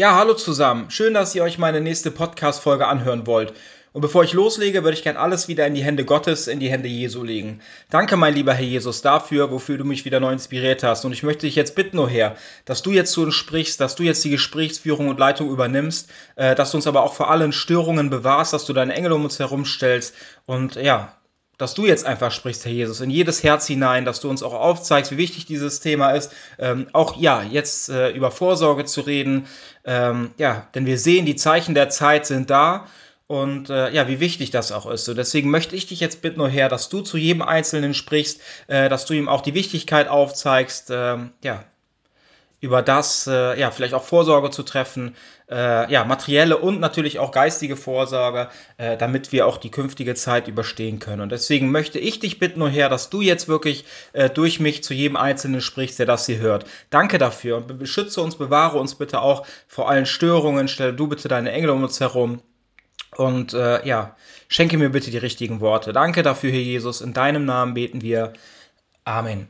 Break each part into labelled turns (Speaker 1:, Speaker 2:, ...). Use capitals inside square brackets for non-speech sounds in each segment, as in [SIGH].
Speaker 1: Ja, hallo zusammen. Schön, dass ihr euch meine nächste Podcast-Folge anhören wollt. Und bevor ich loslege, würde ich gern alles wieder in die Hände Gottes, in die Hände Jesu legen. Danke, mein lieber Herr Jesus, dafür, wofür du mich wieder neu inspiriert hast. Und ich möchte dich jetzt bitten, oh Herr, dass du jetzt zu uns sprichst, dass du jetzt die Gesprächsführung und Leitung übernimmst, äh, dass du uns aber auch vor allen Störungen bewahrst, dass du deine Engel um uns herumstellst und ja, dass du jetzt einfach sprichst, Herr Jesus, in jedes Herz hinein, dass du uns auch aufzeigst, wie wichtig dieses Thema ist, ähm, auch ja, jetzt äh, über Vorsorge zu reden, ähm, ja, denn wir sehen, die Zeichen der Zeit sind da. Und äh, ja, wie wichtig das auch ist. So, deswegen möchte ich dich jetzt bitten, oh Herr, dass du zu jedem Einzelnen sprichst, äh, dass du ihm auch die Wichtigkeit aufzeigst, ähm, ja, über das, äh, ja, vielleicht auch Vorsorge zu treffen, äh, ja, materielle und natürlich auch geistige Vorsorge, äh, damit wir auch die künftige Zeit überstehen können. Und deswegen möchte ich dich bitten, nur her, dass du jetzt wirklich äh, durch mich zu jedem Einzelnen sprichst, der das hier hört. Danke dafür und beschütze uns, bewahre uns bitte auch vor allen Störungen, stelle du bitte deine Engel um uns herum. Und äh, ja, schenke mir bitte die richtigen Worte. Danke dafür, Herr Jesus. In deinem Namen beten wir. Amen.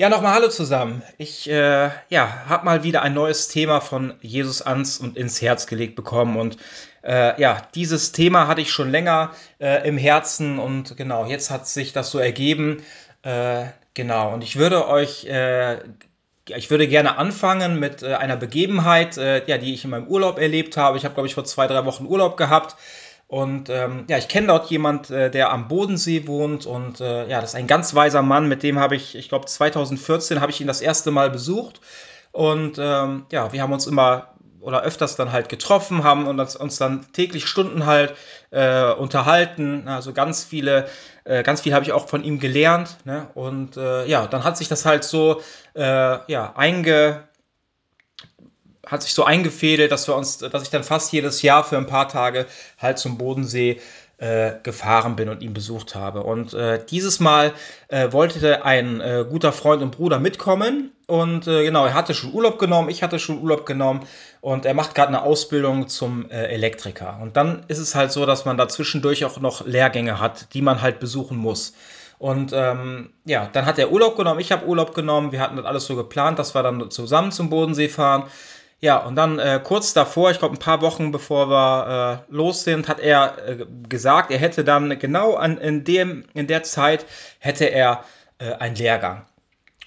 Speaker 1: Ja, nochmal Hallo zusammen. Ich äh, ja, habe mal wieder ein neues Thema von Jesus ans und ins Herz gelegt bekommen. Und äh, ja, dieses Thema hatte ich schon länger äh, im Herzen und genau, jetzt hat sich das so ergeben. Äh, genau, und ich würde euch, äh, ich würde gerne anfangen mit äh, einer Begebenheit, ja, die ich in meinem Urlaub erlebt habe. Ich habe, glaube ich, vor zwei, drei Wochen Urlaub gehabt. Und ähm, ja, ich kenne dort jemand, äh, der am Bodensee wohnt und äh, ja, das ist ein ganz weiser Mann, mit dem habe ich, ich glaube 2014 habe ich ihn das erste Mal besucht und ähm, ja, wir haben uns immer oder öfters dann halt getroffen, haben uns, uns dann täglich Stunden halt äh, unterhalten, also ganz viele, äh, ganz viel habe ich auch von ihm gelernt ne? und äh, ja, dann hat sich das halt so äh, ja, einge hat sich so eingefädelt, dass wir uns, dass ich dann fast jedes Jahr für ein paar Tage halt zum Bodensee äh, gefahren bin und ihn besucht habe. Und äh, dieses Mal äh, wollte ein äh, guter Freund und Bruder mitkommen. Und äh, genau, er hatte schon Urlaub genommen, ich hatte schon Urlaub genommen und er macht gerade eine Ausbildung zum äh, Elektriker. Und dann ist es halt so, dass man da zwischendurch auch noch Lehrgänge hat, die man halt besuchen muss. Und ähm, ja, dann hat er Urlaub genommen, ich habe Urlaub genommen, wir hatten das alles so geplant, dass wir dann zusammen zum Bodensee fahren. Ja, und dann äh, kurz davor, ich glaube ein paar Wochen bevor wir äh, los sind, hat er äh, gesagt, er hätte dann genau an, in, dem, in der Zeit hätte er äh, einen Lehrgang.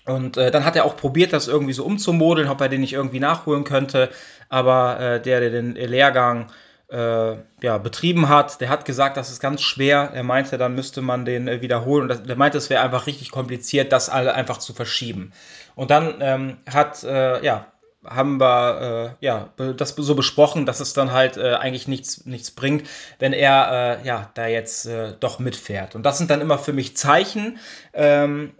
Speaker 1: Und äh, dann hat er auch probiert, das irgendwie so umzumodeln, ob er den nicht irgendwie nachholen könnte. Aber äh, der, der den Lehrgang ja, betrieben hat, der hat gesagt, das ist ganz schwer. Er meinte, dann müsste man den wiederholen. Und das, der meinte, es wäre einfach richtig kompliziert, das alle einfach zu verschieben. Und dann ähm, hat, ja, haben wir äh, ja das so besprochen, dass es dann halt äh, eigentlich nichts, nichts bringt, wenn er äh, ja da jetzt äh, doch mitfährt. Und das sind dann immer für mich Zeichen, ähm,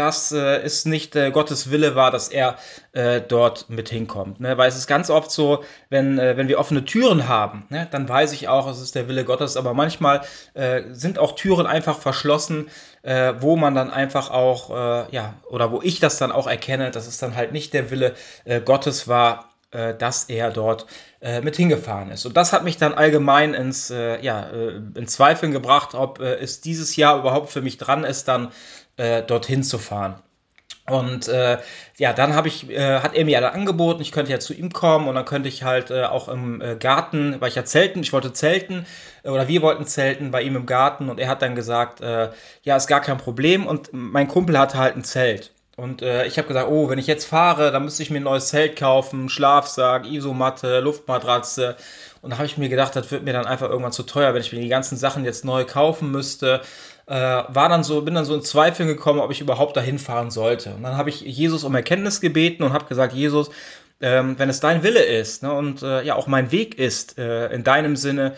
Speaker 1: dass äh, es nicht äh, Gottes Wille war, dass er äh, dort mit hinkommt. Ne? Weil es ist ganz oft so, wenn, äh, wenn wir offene Türen haben, ne? dann weiß ich auch, es ist der Wille Gottes, aber manchmal äh, sind auch Türen einfach verschlossen, äh, wo man dann einfach auch, ja, oder wo ich das dann auch erkenne, dass es dann halt nicht der Wille Gottes war, dass er dort mit hingefahren ist. Und das hat mich dann allgemein ins, ja, in Zweifeln gebracht, ob es dieses Jahr überhaupt für mich dran ist, dann äh, dorthin zu fahren. Und äh, ja, dann habe ich, äh, hat er mir dann angeboten, ich könnte ja zu ihm kommen und dann könnte ich halt äh, auch im äh, Garten, weil ich ja zelten, ich wollte zelten äh, oder wir wollten zelten bei ihm im Garten und er hat dann gesagt, äh, ja, ist gar kein Problem und mein Kumpel hatte halt ein Zelt. Und ich habe gesagt, oh, wenn ich jetzt fahre, dann müsste ich mir ein neues Zelt kaufen, Schlafsack, Isomatte, Luftmatratze. Und da habe ich mir gedacht, das wird mir dann einfach irgendwann zu teuer, wenn ich mir die ganzen Sachen jetzt neu kaufen müsste äh, war dann so, bin dann so in Zweifel gekommen, ob ich überhaupt dahin fahren sollte. Und dann habe ich Jesus um Erkenntnis gebeten und habe gesagt, Jesus, ähm, wenn es dein Wille ist ne, und äh, ja auch mein Weg ist, äh, in deinem Sinne, äh,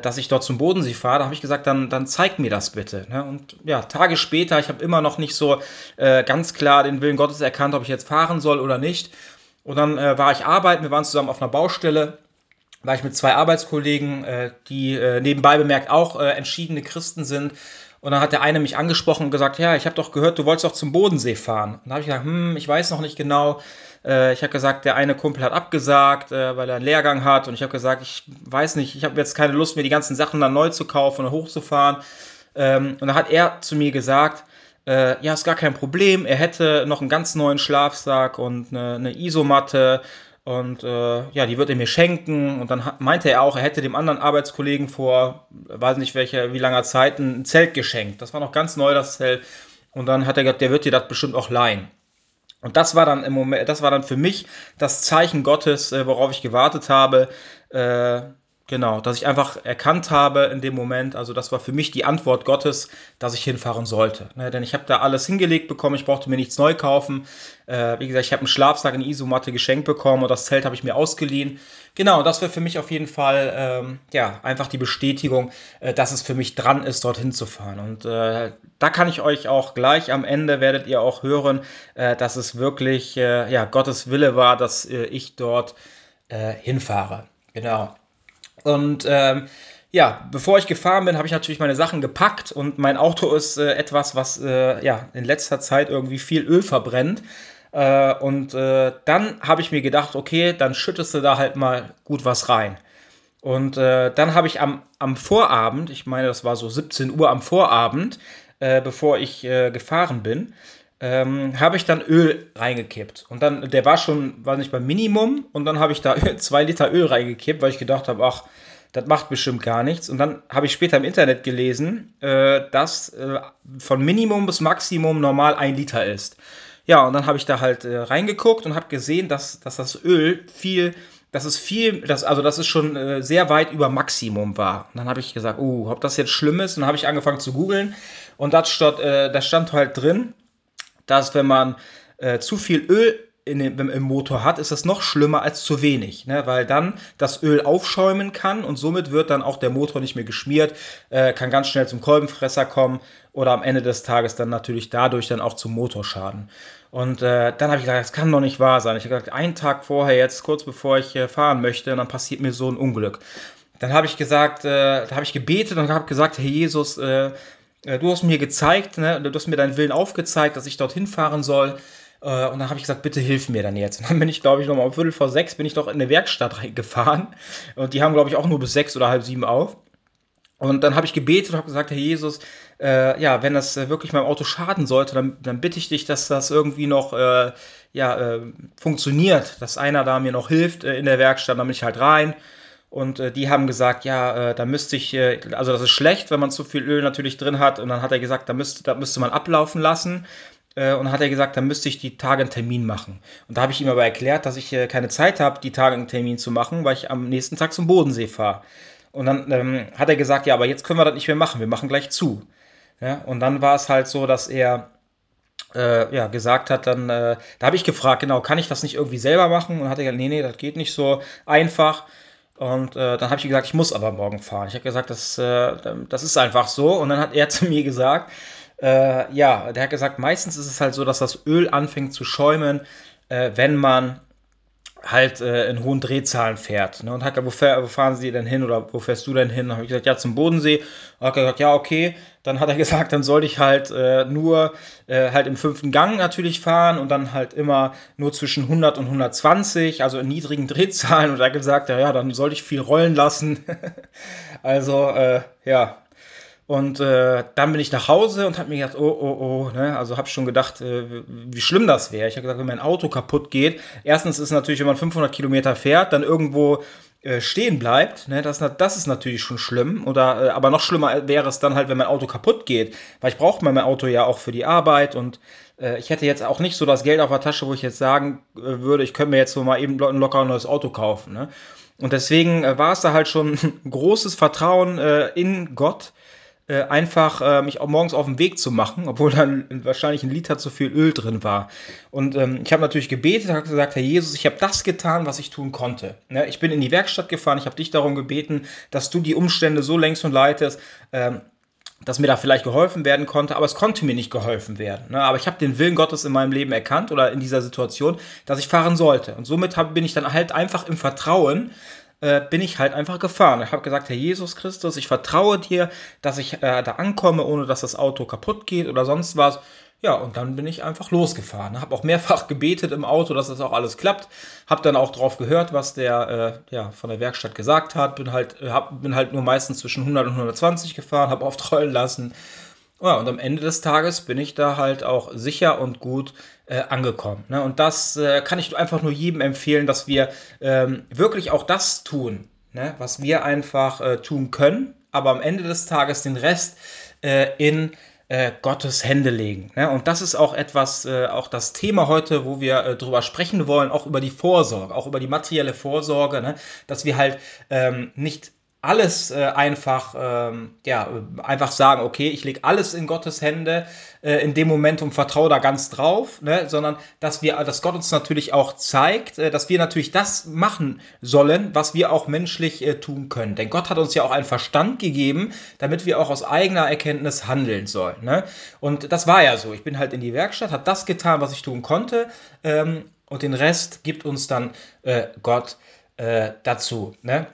Speaker 1: dass ich dort zum Bodensee fahre, da habe ich gesagt, dann, dann zeig mir das bitte. Ne? Und ja, Tage später, ich habe immer noch nicht so äh, ganz klar den Willen Gottes erkannt, ob ich jetzt fahren soll oder nicht. Und dann äh, war ich arbeiten, wir waren zusammen auf einer Baustelle war ich mit zwei Arbeitskollegen, äh, die äh, nebenbei bemerkt auch äh, entschiedene Christen sind. Und dann hat der eine mich angesprochen und gesagt, ja, ich habe doch gehört, du wolltest doch zum Bodensee fahren. Und da habe ich gesagt, hm, ich weiß noch nicht genau. Äh, ich habe gesagt, der eine Kumpel hat abgesagt, äh, weil er einen Lehrgang hat. Und ich habe gesagt, ich weiß nicht, ich habe jetzt keine Lust, mir die ganzen Sachen dann neu zu kaufen und hochzufahren. Ähm, und dann hat er zu mir gesagt, äh, ja, ist gar kein Problem. Er hätte noch einen ganz neuen Schlafsack und eine, eine Isomatte Und äh, ja, die wird er mir schenken. Und dann meinte er auch, er hätte dem anderen Arbeitskollegen vor, weiß nicht welcher, wie langer Zeit ein Zelt geschenkt. Das war noch ganz neu, das Zelt. Und dann hat er gesagt, der wird dir das bestimmt auch leihen. Und das war dann im Moment, das war dann für mich das Zeichen Gottes, äh, worauf ich gewartet habe. Genau, dass ich einfach erkannt habe in dem Moment, also das war für mich die Antwort Gottes, dass ich hinfahren sollte. Ne, denn ich habe da alles hingelegt bekommen, ich brauchte mir nichts neu kaufen. Äh, wie gesagt, ich habe einen Schlafsack, eine Isomatte geschenkt bekommen und das Zelt habe ich mir ausgeliehen. Genau, das wäre für mich auf jeden Fall ähm, ja einfach die Bestätigung, äh, dass es für mich dran ist, dorthin zu fahren. Und äh, da kann ich euch auch gleich am Ende werdet ihr auch hören, äh, dass es wirklich äh, ja Gottes Wille war, dass äh, ich dort hinfahre. Genau. Und ähm, ja, bevor ich gefahren bin, habe ich natürlich meine Sachen gepackt und mein Auto ist äh, etwas, was äh, ja in letzter Zeit irgendwie viel Öl verbrennt. Äh, und äh, dann habe ich mir gedacht, okay, dann schüttest du da halt mal gut was rein. Und äh, dann habe ich am, am Vorabend, ich meine, das war so 17 Uhr am Vorabend, äh, bevor ich gefahren bin, ähm, habe ich dann Öl reingekippt. Und dann, der war schon, war nicht beim Minimum. Und dann habe ich da [LAUGHS] zwei Liter Öl reingekippt, weil ich gedacht habe, ach, das macht bestimmt gar nichts. Und dann habe ich später im Internet gelesen, äh, dass äh, von Minimum bis Maximum normal ein Liter ist. Ja, und dann habe ich da halt äh, reingeguckt und habe gesehen, dass, dass das Öl viel, dass es viel, dass, also dass es schon äh, sehr weit über Maximum war. Und dann habe ich gesagt, oh, ob das jetzt schlimm ist. Und dann habe ich angefangen zu googeln und das äh, das stand halt drin, dass wenn man äh, zu viel Öl den, im Motor hat, ist das noch schlimmer als zu wenig, ne? weil dann das Öl aufschäumen kann und somit wird dann auch der Motor nicht mehr geschmiert, äh, kann ganz schnell zum Kolbenfresser kommen oder am Ende des Tages dann natürlich dadurch dann auch zum Motorschaden. Und äh, dann habe ich gesagt, das kann doch nicht wahr sein. Ich habe gesagt, einen Tag vorher, jetzt kurz bevor ich äh, fahren möchte, dann passiert mir so ein Unglück. Dann habe ich gesagt, äh, da habe ich gebetet und habe gesagt, Herr Jesus, äh, du hast mir gezeigt, ne, du hast mir deinen Willen aufgezeigt, dass ich dorthin fahren soll. Äh, und dann habe ich gesagt, bitte hilf mir dann jetzt. Und dann bin ich, glaube ich, nochmal um Viertel vor sechs bin ich doch in eine Werkstatt gefahren. Und die haben, glaube ich, auch nur bis sechs oder halb sieben auf. Und dann habe ich gebetet und habe gesagt, Herr Jesus, äh, ja, wenn das äh, wirklich meinem Auto schaden sollte, dann, dann bitte ich dich, dass das irgendwie noch äh, ja, äh, funktioniert, dass einer da mir noch hilft in der Werkstatt, dann bin ich halt rein. Und äh, die haben gesagt, ja, äh, da müsste ich, äh, also das ist schlecht, wenn man zu viel Öl natürlich drin hat. Und dann hat er gesagt, da müsste, da müsste man ablaufen lassen. Äh, und hat er gesagt, da müsste ich die Tage einen Termin machen. Und da habe ich ihm aber erklärt, dass ich äh, keine Zeit habe, die Tage einen Termin zu machen, weil ich am nächsten Tag zum Bodensee fahre. Und dann ähm, hat er gesagt, ja, aber jetzt können wir das nicht mehr machen, wir machen gleich zu. Ja, und dann war es halt so, dass er äh, ja, gesagt hat, dann, äh, da habe ich gefragt, genau, kann ich das nicht irgendwie selber machen? Und hat er gesagt, nee, nee, das geht nicht so einfach. Und äh, dann habe ich gesagt, ich muss aber morgen fahren. Ich habe gesagt, das, äh, das ist einfach so. Und dann hat er [LAUGHS] zu mir gesagt, äh, ja, der hat gesagt, meistens ist es halt so, dass das Öl anfängt zu schäumen, äh, wenn man halt äh, in hohen Drehzahlen fährt. Ne? Und hat gesagt, wo, wo, fahren Sie denn hin oder wo fährst du denn hin? Dann habe ich gesagt, ja, zum Bodensee. Und hat gesagt, ja, okay. Dann hat er [LAUGHS] gesagt, dann soll ich halt äh, nur äh, halt im fünften Gang natürlich fahren und dann halt immer nur zwischen 100 und 120, also in niedrigen [LAUGHS] Drehzahlen. Und er hat gesagt, ja, ja, dann soll ich viel rollen lassen. [LAUGHS] also, äh, ja, und äh, dann bin ich nach Hause und habe mir gedacht, oh, oh, oh, ne? also habe schon gedacht, äh, wie schlimm das wäre. Ich habe gesagt, wenn mein Auto kaputt geht, erstens ist natürlich, wenn man 500 Kilometer fährt, dann irgendwo äh, stehen bleibt, ne? das, das ist natürlich schon schlimm. Oder, äh, aber noch schlimmer wäre es dann halt, wenn mein Auto kaputt geht, weil ich brauche mein Auto ja auch für die Arbeit und äh, ich hätte jetzt auch nicht so das Geld auf der Tasche, wo ich jetzt sagen äh, würde, ich könnte mir jetzt so mal eben ein locker neues Auto kaufen. Ne? Und deswegen war es da halt schon ein [LAUGHS] großes Vertrauen in Gott, äh, einfach äh, mich auch morgens auf den Weg zu machen, obwohl dann wahrscheinlich ein Liter zu viel Öl drin war. Und ähm, ich habe natürlich gebetet, habe gesagt, Herr Jesus, ich habe das getan, was ich tun konnte. Ne? Ich bin in die Werkstatt gefahren, ich habe dich darum gebeten, dass du die Umstände so längst und leitest. Ähm, dass mir da vielleicht geholfen werden konnte, aber es konnte mir nicht geholfen werden. Ne? Aber ich habe den Willen Gottes in meinem Leben erkannt oder in dieser Situation, dass ich fahren sollte. Und somit hab, bin ich dann halt einfach im Vertrauen, äh, bin ich halt einfach gefahren. Ich habe gesagt, Herr Jesus Christus, ich vertraue dir, dass ich äh, da ankomme, ohne dass das Auto kaputt geht oder sonst was. Ja, und dann bin ich einfach losgefahren. Habe auch mehrfach [LAUGHS] gebetet im Auto, dass das auch alles klappt. Habe dann auch drauf gehört, was der äh, ja, von der Werkstatt gesagt hat. Bin halt, äh, hab, bin halt nur meistens zwischen 100 und 120 gefahren, habe oft rollen lassen. Ja, und am Ende des Tages bin ich da halt auch sicher und gut äh, angekommen. Ne? Und das äh, kann ich einfach nur jedem empfehlen, dass wir ähm, wirklich auch das tun, ne? was wir einfach äh, tun können, aber am Ende des Tages den Rest äh, in äh, Gottes Hände legen. Ne? Und das ist auch etwas, äh, auch das Thema heute, wo wir drüber sprechen wollen, auch über die Vorsorge, auch über die materielle Vorsorge, ne? dass wir halt ähm, nicht alles äh, einfach, ähm, ja, einfach sagen, okay, ich lege alles in Gottes Hände äh, in dem Moment und vertraue da ganz drauf, ne? sondern dass wir, dass Gott uns natürlich auch zeigt, äh, dass wir natürlich das machen sollen, was wir auch menschlich äh, tun können. Denn Gott hat uns ja auch einen Verstand gegeben, damit wir auch aus eigener Erkenntnis handeln sollen. Ne? Und das war ja so. Ich bin halt in die Werkstatt, habe das getan, was ich tun konnte, ähm, und den Rest gibt uns dann äh, Gott äh, dazu. Ne?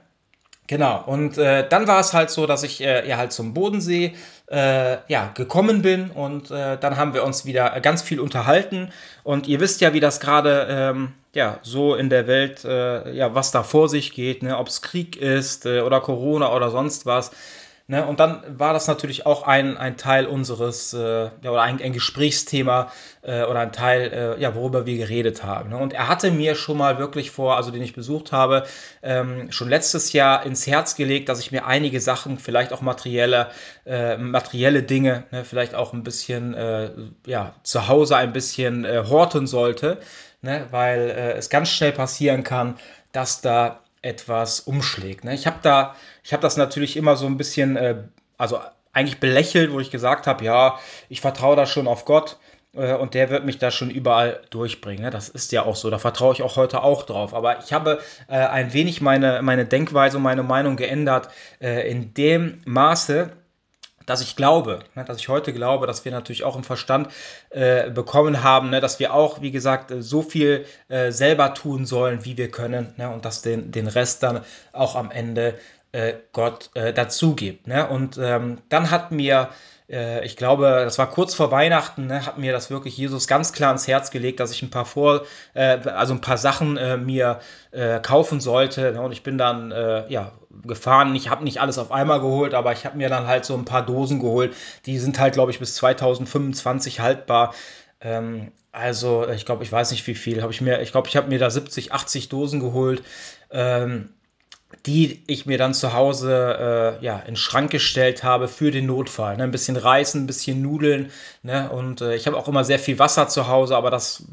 Speaker 1: Genau, und äh, dann war es halt so, dass ich äh, ja halt zum Bodensee äh, ja, gekommen bin und äh, dann haben wir uns wieder ganz viel unterhalten und ihr wisst ja, wie das gerade ähm, ja, so in der Welt, äh, ja, was da vor sich geht, ne? ob es Krieg ist äh, oder Corona oder sonst was. Ne? Und dann war das natürlich auch ein, ein Teil unseres, äh, ja, oder ein, ein Gesprächsthema äh, oder ein Teil, äh, ja, worüber wir geredet haben. Ne? Und er hatte mir schon mal wirklich vor, also den ich besucht habe, ähm, schon letztes Jahr ins Herz gelegt, dass ich mir einige Sachen, vielleicht auch materielle, äh, materielle Dinge, ne? vielleicht auch ein bisschen, äh, ja, zu Hause ein bisschen äh, horten sollte, ne? weil es ganz schnell passieren kann, dass da etwas umschlägt. Ne? Ich habe da, ich habe das natürlich immer so ein bisschen, äh, also eigentlich belächelt, wo ich gesagt habe, ja, ich vertraue da schon auf Gott äh, und der wird mich da schon überall durchbringen. Ne? Das ist ja auch so, da vertraue ich auch heute auch drauf. Aber ich habe äh, ein wenig meine, meine Denkweise und meine Meinung geändert äh, in dem Maße, dass ich glaube, ne, dass ich heute glaube, dass wir natürlich auch im Verstand äh, bekommen haben, ne, dass wir auch, wie gesagt, so viel äh, selber tun sollen, wie wir können, ne, und dass den, den Rest dann auch am Ende äh, Gott äh, dazu gibt. Ne? Und ähm, dann hat mir äh, ich glaube, das war kurz vor Weihnachten, ne, hat mir das wirklich Jesus ganz klar ins Herz gelegt, dass ich ein paar vor, äh, also ein paar Sachen äh, mir kaufen sollte. Ne, und ich bin dann ja gefahren. Ich habe nicht alles auf einmal geholt, aber ich habe mir dann halt so ein paar Dosen geholt. Die sind halt, glaube ich, bis 2025 haltbar. Ähm, also ich glaube, ich weiß nicht wie viel. Habe ich mir, ich glaube, ich habe mir da 70, 80 Dosen geholt. Ähm, die ich mir dann zu Hause äh, ja, in den Schrank gestellt habe für den Notfall. Ne? Ein bisschen Reis, ein bisschen Nudeln. Ne? Und äh, ich habe auch immer sehr viel Wasser zu Hause, aber das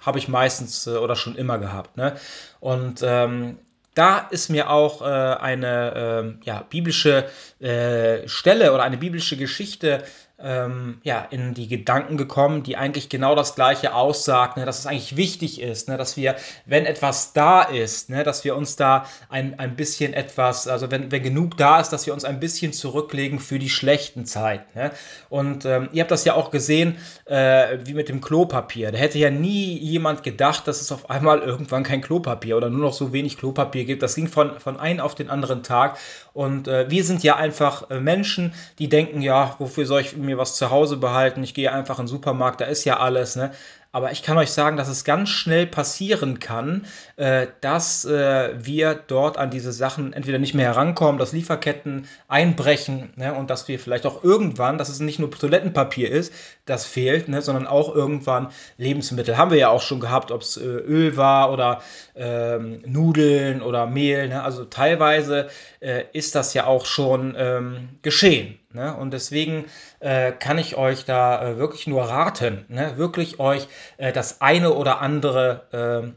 Speaker 1: habe ich meistens äh, oder schon immer gehabt. Ne? Und ähm, da ist mir auch äh, eine äh, ja, biblische äh, Stelle oder eine biblische Geschichte ähm, ja, in die Gedanken gekommen, die eigentlich genau das Gleiche aussagt, ne, dass es eigentlich wichtig ist, ne, dass wir, wenn etwas da ist, ne, dass wir uns da ein, ein bisschen etwas, also wenn, wenn genug da ist, dass wir uns ein bisschen zurücklegen für die schlechten Zeiten. Ne? Und ähm, ihr habt das ja auch gesehen, äh, wie mit dem Klopapier. Da hätte ja nie jemand gedacht, dass es auf einmal irgendwann kein Klopapier oder nur noch so wenig Klopapier gibt. Das ging von, von einem auf den anderen Tag. Und äh, wir sind ja einfach äh, Menschen, die denken, ja, wofür soll ich mir was zu Hause behalten? Ich gehe einfach in den Supermarkt, da ist ja alles, ne? Aber ich kann euch sagen, dass es ganz schnell passieren kann, äh, dass äh, wir dort an diese Sachen entweder nicht mehr herankommen, dass Lieferketten einbrechen ne, und dass wir vielleicht auch irgendwann, dass es nicht nur Toilettenpapier ist, das fehlt, ne, sondern auch irgendwann Lebensmittel. Haben wir ja auch schon gehabt, ob es äh, Öl war oder ähm, Nudeln oder Mehl. Ne? Also teilweise äh, ist das ja auch schon ähm, geschehen. Ne? Und deswegen äh, kann ich euch da äh, wirklich nur raten, ne? wirklich euch äh, das eine oder andere ähm,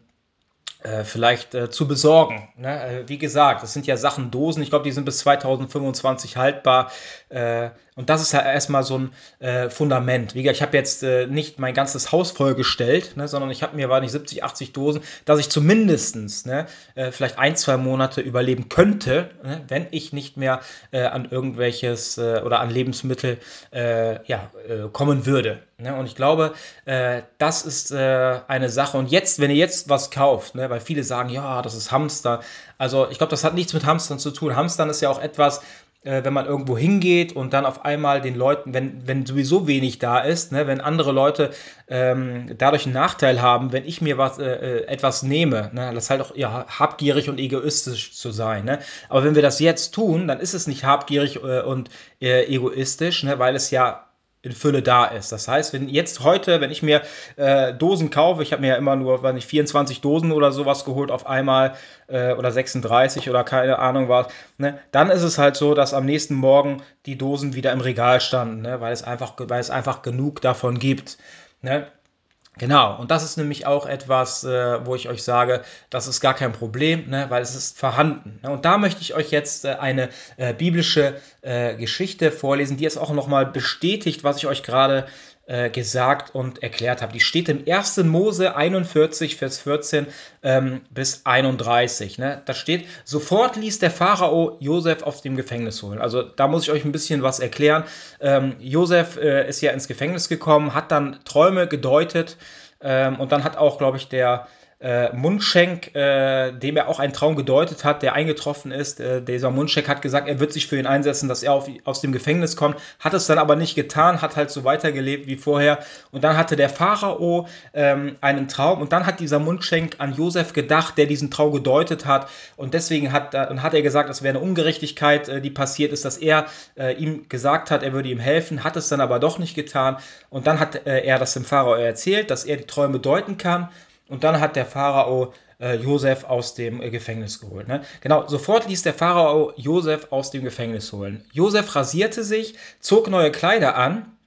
Speaker 1: äh, vielleicht äh, zu besorgen. Ne? Äh, wie gesagt, das sind ja Sachen Dosen. Ich glaube, die sind bis 2025 haltbar. Äh, und das ist ja erstmal so ein Fundament. Wie gesagt, ich habe jetzt nicht mein ganzes Haus vollgestellt, ne, sondern ich habe mir, war nicht 70, 80 Dosen, dass ich zumindestens ne, vielleicht ein, zwei Monate überleben könnte, ne, wenn ich nicht mehr an irgendwelches oder an Lebensmittel ja, kommen würde. Ne? Und ich glaube, äh, das ist äh, eine Sache. Und jetzt, wenn ihr jetzt was kauft, ne, weil viele sagen, ja, das ist Hamster. Also ich glaube, das hat nichts mit Hamstern zu tun. Hamstern ist ja auch etwas, äh, wenn man irgendwo hingeht und dann auf einmal den Leuten, wenn, wenn sowieso wenig da ist, ne, wenn andere Leute ähm, dadurch einen Nachteil haben, wenn ich mir was, äh, äh etwas nehme, ne, das ist halt auch ja, habgierig und egoistisch zu sein. Ne? Aber wenn wir das jetzt tun, dann ist es nicht habgierig äh, und äh, egoistisch, ne, weil es ja in Fülle da ist. Das heißt, wenn jetzt heute, wenn ich mir äh, Dosen kaufe, ich habe mir ja immer nur, weiß nicht, 24 Dosen oder sowas geholt auf einmal äh, oder 36 oder keine Ahnung was, ne, dann ist es halt so, dass am nächsten Morgen die Dosen wieder im Regal standen, ne, weil, es einfach, weil es einfach genug davon gibt. Ne? Genau, und das ist nämlich auch etwas, äh, wo ich euch sage, das ist gar kein Problem, ne, weil es ist vorhanden. Ne? Und da möchte ich euch jetzt äh, eine äh, biblische äh, Geschichte vorlesen, die es auch nochmal bestätigt, was ich euch gerade äh, gesagt und erklärt habe. Die steht im 1. Mose 41, Vers 14 ähm, bis 31. Ne? Da steht, sofort ließ der Pharao Josef aus dem Gefängnis holen. Also da muss ich euch ein bisschen was erklären. Ähm, Josef äh, ist ja ins Gefängnis gekommen, hat dann Träume gedeutet ähm, und dann hat auch, glaube ich, der äh, Mundschenk, äh, dem er auch einen Traum gedeutet hat, der eingetroffen ist. Äh, dieser Mundschenk hat gesagt, er wird sich für ihn einsetzen, dass er auf, aus dem Gefängnis kommt, hat es dann aber nicht getan, hat halt so weitergelebt wie vorher. Und dann hatte der Pharao ähm, einen Traum und dann hat dieser Mundschenk an Josef gedacht, der diesen Traum gedeutet hat. Und deswegen hat, äh, hat er gesagt, es wäre eine Ungerechtigkeit, äh, die passiert ist, dass er äh, ihm gesagt hat, er würde ihm helfen, hat es dann aber doch nicht getan. Und dann hat er das dem Pharao erzählt, dass er die Träume deuten kann. Und dann hat der Pharao äh, Josef aus dem äh, Gefängnis geholt. Ne? Genau, sofort ließ der Pharao Josef aus dem Gefängnis holen. Josef rasierte sich, zog neue Kleider an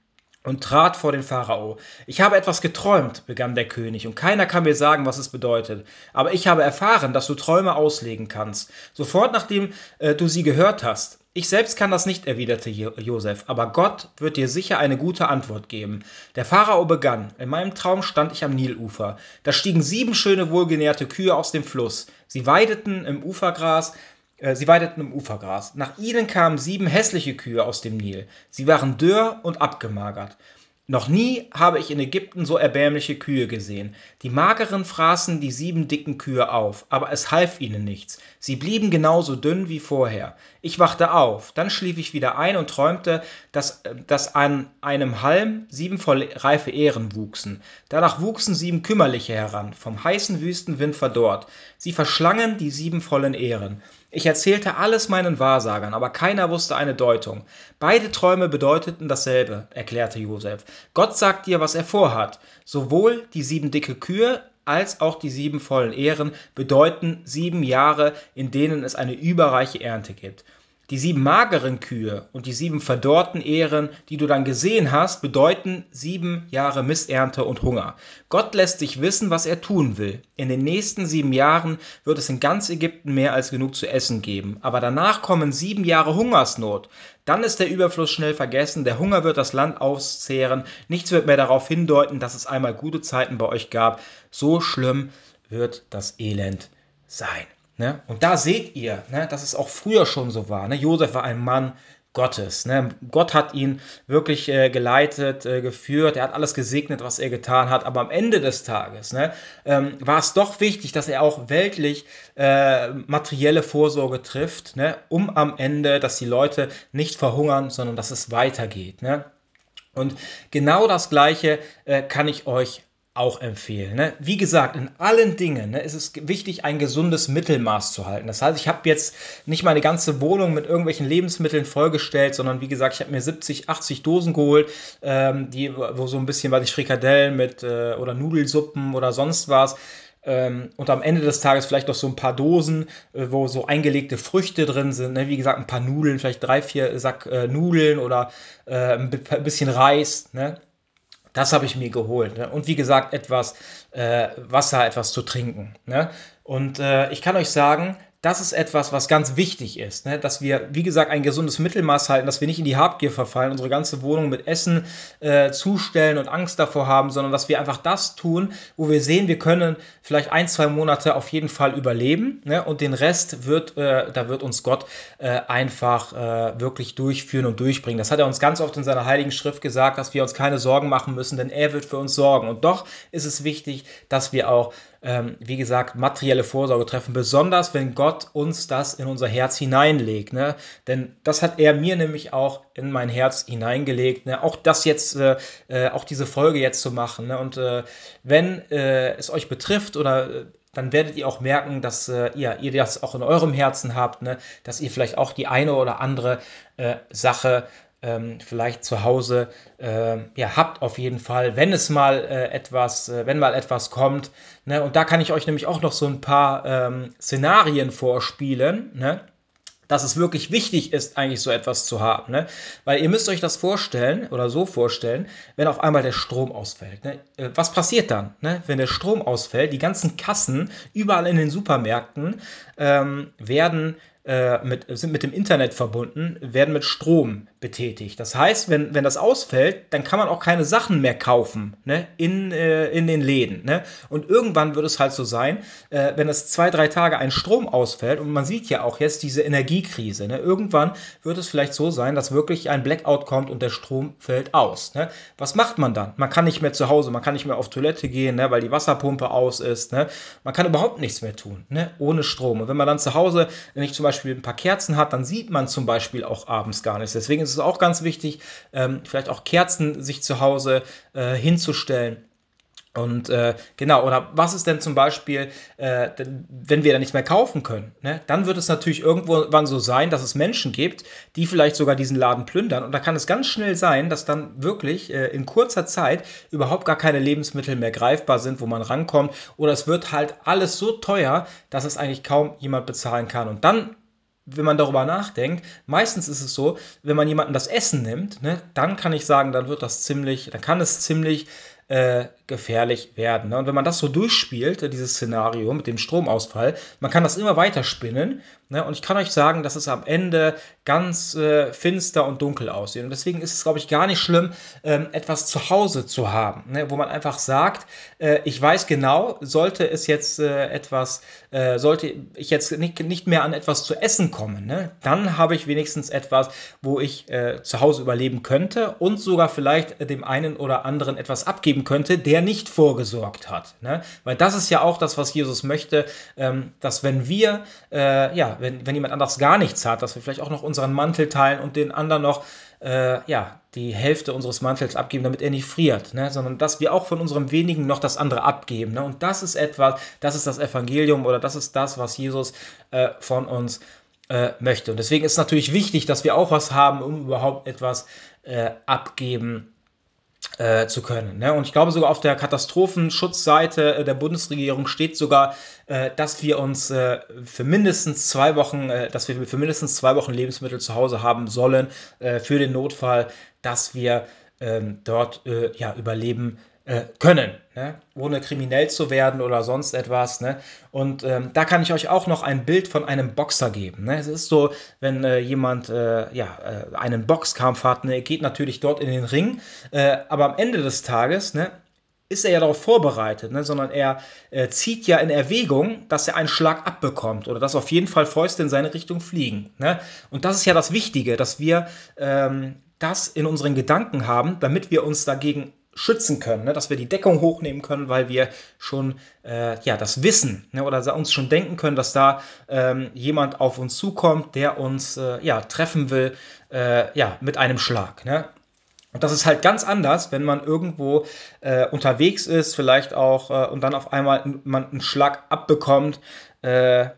Speaker 1: und trat vor den Pharao. Ich habe etwas geträumt, begann der König, und keiner kann mir sagen, was es bedeutet. Aber ich habe erfahren, dass du Träume auslegen kannst. Sofort nachdem äh, du sie gehört hast. Ich selbst kann das nicht, erwiderte Josef, aber Gott wird dir sicher eine gute Antwort geben. Der Pharao begann. In meinem Traum stand ich am Nilufer. Da stiegen sieben schöne, wohlgenährte Kühe aus dem Fluss. Sie weideten im Ufergras, äh, sie weideten im Ufergras. Nach ihnen kamen sieben hässliche Kühe aus dem Nil. Sie waren dürr und abgemagert. Noch nie habe ich in Ägypten so erbärmliche Kühe gesehen. Die mageren fraßen die sieben dicken Kühe auf, aber es half ihnen nichts. Sie blieben genauso dünn wie vorher. Ich wachte auf, dann schlief ich wieder ein und träumte, dass, dass an einem Halm sieben voll reife Ähren wuchsen. Danach wuchsen sieben kümmerliche heran, vom heißen Wüstenwind verdorrt. Sie verschlangen die sieben vollen Ähren. Ich erzählte alles meinen Wahrsagern, aber keiner wusste eine Deutung. Beide Träume bedeuteten dasselbe, erklärte Josef. Gott sagt dir, was er vorhat. Sowohl die sieben dicke Kühe als auch die sieben vollen Ähren bedeuten sieben Jahre, in denen es eine überreiche Ernte gibt. Die sieben mageren Kühe und die sieben verdorrten Ähren, die du dann gesehen hast, bedeuten sieben Jahre Missernte und Hunger. Gott lässt dich wissen, was er tun will. In den nächsten sieben Jahren wird es in ganz Ägypten mehr als genug zu essen geben. Aber danach kommen sieben Jahre Hungersnot. Dann ist der Überfluss schnell vergessen, der Hunger wird das Land auszehren, nichts wird mehr darauf hindeuten, dass es einmal gute Zeiten bei euch gab. So schlimm wird das Elend sein. Ne? Und da seht ihr, ne, dass es auch früher schon so war. Ne? Josef war ein Mann Gottes. Ne? Gott hat ihn wirklich äh, geleitet, äh, geführt, er hat alles gesegnet, was er getan hat. Aber am Ende des Tages ne, ähm, war es doch wichtig, dass er auch weltlich äh, materielle Vorsorge trifft, ne, um am Ende, dass die Leute nicht verhungern, sondern dass es weitergeht. Ne? Und genau das Gleiche äh, kann ich euch auch empfehlen. Ne? Wie gesagt, in allen Dingen ne, ist es wichtig, ein gesundes Mittelmaß zu halten. Das heißt, ich habe jetzt nicht meine ganze Wohnung mit irgendwelchen Lebensmitteln vollgestellt, sondern wie gesagt, ich habe mir 70, 80 Dosen geholt, ähm, die, wo so ein bisschen, weiß ich, Frikadellen mit äh, oder Nudelsuppen oder sonst was. Ähm, und am Ende des Tages vielleicht noch so ein paar Dosen, äh, wo so eingelegte Früchte drin sind. Ne? Wie gesagt, ein paar Nudeln, vielleicht drei, vier Sack äh, Nudeln oder äh, ein bisschen Reis. Ne? Das habe ich mir geholt. Ne? Und wie gesagt, etwas äh, Wasser, etwas zu trinken. Ne? Und äh, ich kann euch sagen, das ist etwas, was ganz wichtig ist, ne? dass wir, wie gesagt, ein gesundes Mittelmaß halten, dass wir nicht in die Habgier verfallen, unsere ganze Wohnung mit Essen äh, zustellen und Angst davor haben, sondern dass wir einfach das tun, wo wir sehen, wir können vielleicht ein, zwei Monate auf jeden Fall überleben ne? und den Rest wird, äh, da wird uns Gott äh, einfach äh, wirklich durchführen und durchbringen. Das hat er uns ganz oft in seiner Heiligen Schrift gesagt, dass wir uns keine Sorgen machen müssen, denn er wird für uns sorgen. Und doch ist es wichtig, dass wir auch ähm, wie gesagt, materielle Vorsorge treffen, besonders wenn Gott uns das in unser Herz hineinlegt. Ne? Denn das hat er mir nämlich auch in mein Herz hineingelegt. Ne? Auch das jetzt, äh, äh auch diese Folge jetzt zu machen. Ne? Und äh, wenn äh, es euch betrifft oder äh, dann werdet ihr auch merken, dass äh, ihr, ihr das auch in eurem Herzen habt, ne? dass ihr vielleicht auch die eine oder andere äh, Sache ähm, vielleicht zu Hause äh, ja, habt auf jeden Fall, wenn es mal äh, etwas, äh, wenn mal etwas kommt. Ne? Und da kann ich euch nämlich auch noch so ein paar ähm, Szenarien vorspielen. Ne? dass es wirklich wichtig ist, eigentlich so etwas zu haben. Ne? Weil ihr müsst euch das vorstellen oder so vorstellen, wenn auf einmal der Strom ausfällt. Ne? Äh, was passiert dann, ne? wenn der Strom ausfällt? Die ganzen Kassen überall in den Supermärkten ähm, werden äh, mit, sind mit dem Internet verbunden, werden mit Strom betätigt. Das heißt, wenn, wenn das ausfällt, dann kann man auch keine Sachen mehr kaufen ne, in, äh, in den Läden. Ne? Und irgendwann wird es halt so sein, äh, wenn es zwei, drei Tage ein Strom ausfällt, und man sieht ja auch jetzt diese Energiekrise, ne? irgendwann wird es vielleicht so sein, dass wirklich ein Blackout kommt und der Strom fällt aus. Ne? Was macht man dann? Man kann nicht mehr zu Hause, man kann nicht mehr auf Toilette gehen, ne, weil die Wasserpumpe aus ist. Ne? Man kann überhaupt nichts mehr tun, ne? ohne Strom. Und wenn man dann zu Hause nicht zum Beispiel Beispiel ein paar Kerzen hat, dann sieht man zum Beispiel auch abends gar nichts. Deswegen ist es auch ganz wichtig, ähm, vielleicht auch Kerzen sich zu Hause äh, hinzustellen. Und äh, genau, oder was ist denn zum Beispiel, äh, wenn wir da nichts mehr kaufen können? Ne? Dann wird es natürlich irgendwann so sein, dass es Menschen gibt, die vielleicht sogar diesen Laden plündern. Und da kann es ganz schnell sein, dass dann wirklich äh, in kurzer Zeit überhaupt gar keine Lebensmittel mehr greifbar sind, wo man rankommt. Oder es wird halt alles so teuer, dass es eigentlich kaum jemand bezahlen kann. Und dann wenn man darüber nachdenkt, meistens ist es so, wenn man jemanden das Essen nimmt, ne, dann kann ich sagen, dann wird das ziemlich, dann kann es ziemlich äh, gefährlich werden. Ne? Und wenn man das so durchspielt, dieses Szenario mit dem Stromausfall, man kann das immer weiter spinnen. Ne? Und ich kann euch sagen, dass es am Ende ganz äh, finster und dunkel aussieht. Und deswegen ist es, glaube ich, gar nicht schlimm, ähm, etwas zu Hause zu haben, ne? wo man einfach sagt, äh, ich weiß genau, sollte es jetzt äh, etwas, äh, sollte ich jetzt nicht, mehr an etwas zu essen kommen, dann habe ich wenigstens etwas, wo ich äh, zu Hause überleben könnte und sogar vielleicht dem einen oder anderen etwas abgeben könnte, der nicht vorgesorgt hat. Ne? Weil das ist ja auch das, was Jesus möchte, ähm, dass wenn wir, äh, ja, wenn, wenn jemand anderes gar nichts hat, dass wir vielleicht auch noch unseren Mantel teilen und den anderen noch, äh, ja, die Hälfte unseres Mantels abgeben, damit er nicht friert, ne? sondern dass wir auch von unserem wenigen noch das andere abgeben. Ne? Und das ist etwas, das ist das Evangelium oder das ist das, was Jesus äh, von uns äh, möchte. Und deswegen ist es natürlich wichtig, dass wir auch was haben, um überhaupt etwas äh, abgeben äh, zu können. Ne? Und ich glaube sogar auf der Katastrophenschutzseite äh, der Bundesregierung steht sogar, äh, dass wir uns äh, für mindestens zwei Wochen, äh, dass wir für mindestens zwei Wochen Lebensmittel zu Hause haben sollen äh, für den Notfall, dass wir ähm, dort ja überleben äh, können, ne? ohne kriminell zu werden oder sonst etwas. Ne? Und ähm, da kann ich euch auch noch ein Bild von einem Boxer geben. Ne? Es ist so, wenn äh, jemand äh, ja, äh, einen Boxkampf hat, ne? er geht natürlich dort in den Ring, äh, aber am Ende des Tages ne, ist er ja darauf vorbereitet, ne? sondern er äh, zieht ja in Erwägung, dass er einen Schlag abbekommt oder dass auf jeden Fall Fäuste in seine Richtung fliegen. Ne? Und das ist ja das Wichtige, dass wir ähm, das in unseren Gedanken haben, damit wir uns dagegen schützen können, ne? dass wir die Deckung hochnehmen können, weil wir schon äh, ja, das wissen ne? oder uns schon denken können, dass da ähm, jemand auf uns zukommt, der uns äh, ja, treffen will äh, ja, mit einem Schlag. Ne? Und das ist halt ganz anders, wenn man irgendwo äh, unterwegs ist, vielleicht auch, äh, und dann auf einmal man einen Schlag abbekommt. Äh,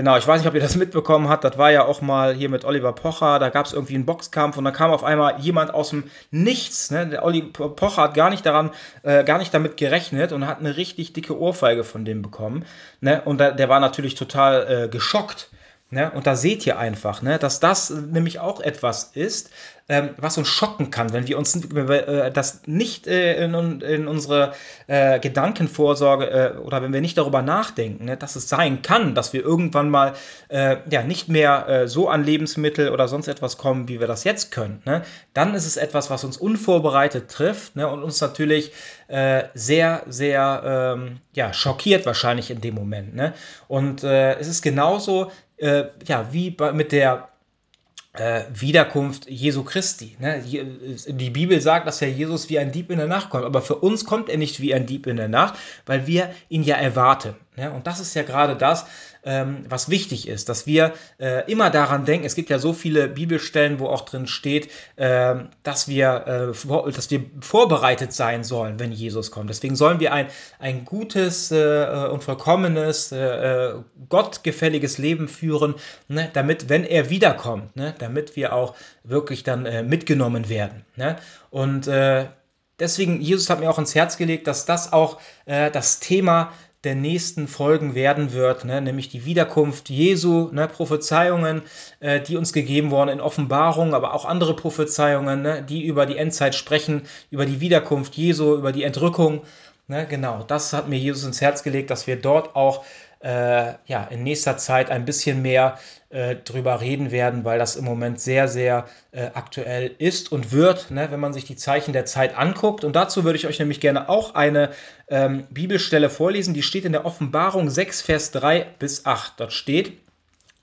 Speaker 1: Genau, ich weiß nicht, ob ihr das mitbekommen habt. Das war ja auch mal hier mit Oliver Pocher. Da gab es irgendwie einen Boxkampf und da kam auf einmal jemand aus dem Nichts. Ne? Der Olli Pocher hat gar nicht daran, äh, gar nicht damit gerechnet und hat eine richtig dicke Ohrfeige von dem bekommen. Ne? Und da, der war natürlich total äh, geschockt. Ne? Und da seht ihr einfach, ne, dass das nämlich auch etwas ist, ähm, was uns schocken kann, wenn wir uns äh, das nicht äh, in, in, unsere äh, Gedankenvorsorge äh, oder wenn wir nicht darüber nachdenken, ne, dass es sein kann, dass wir irgendwann mal äh, ja, nicht mehr äh, so an Lebensmittel oder sonst etwas kommen, wie wir das jetzt können. Ne? Dann ist es etwas, was uns unvorbereitet trifft ne, und uns natürlich sehr, sehr ähm, ja, schockiert wahrscheinlich in dem Moment. Ne? Und es ist genauso, äh, ja, wie bei, mit der äh, Wiederkunft Jesu Christi. Ne? Die Bibel sagt, dass ja Jesus wie ein Dieb in der Nacht kommt, aber für uns kommt er nicht wie ein Dieb in der Nacht, weil wir ihn ja erwarten. Ja, und das ist ja gerade das, ähm, was wichtig ist, dass wir äh, immer daran denken. Es gibt ja so viele Bibelstellen, wo auch drin steht, äh, dass, wir, äh, vor, dass wir vorbereitet sein sollen, wenn Jesus kommt. Deswegen sollen wir ein, ein gutes äh, und vollkommenes, äh, gottgefälliges Leben führen, ne, damit, wenn er wiederkommt, ne, damit wir auch wirklich dann äh, mitgenommen werden. Ne? Und deswegen, Jesus hat mir auch ins Herz gelegt, dass das auch das Thema der nächsten Folgen werden wird, ne, nämlich die Wiederkunft Jesu, ne, Prophezeiungen, äh, die uns gegeben wurden in Offenbarung, aber auch andere Prophezeiungen, ne, die über die Endzeit sprechen, über die Wiederkunft Jesu, über die Entrückung. Ne, genau, das hat mir Jesus ins Herz gelegt, dass wir dort auch äh, ja, in nächster Zeit ein bisschen mehr äh, drüber reden werden, weil das im Moment sehr, sehr äh, aktuell ist und wird, ne, wenn man sich die Zeichen der Zeit anguckt. Und dazu würde ich euch nämlich gerne auch eine ähm, Bibelstelle vorlesen, die steht in der Offenbarung 6, Vers 3 bis 8. Dort steht,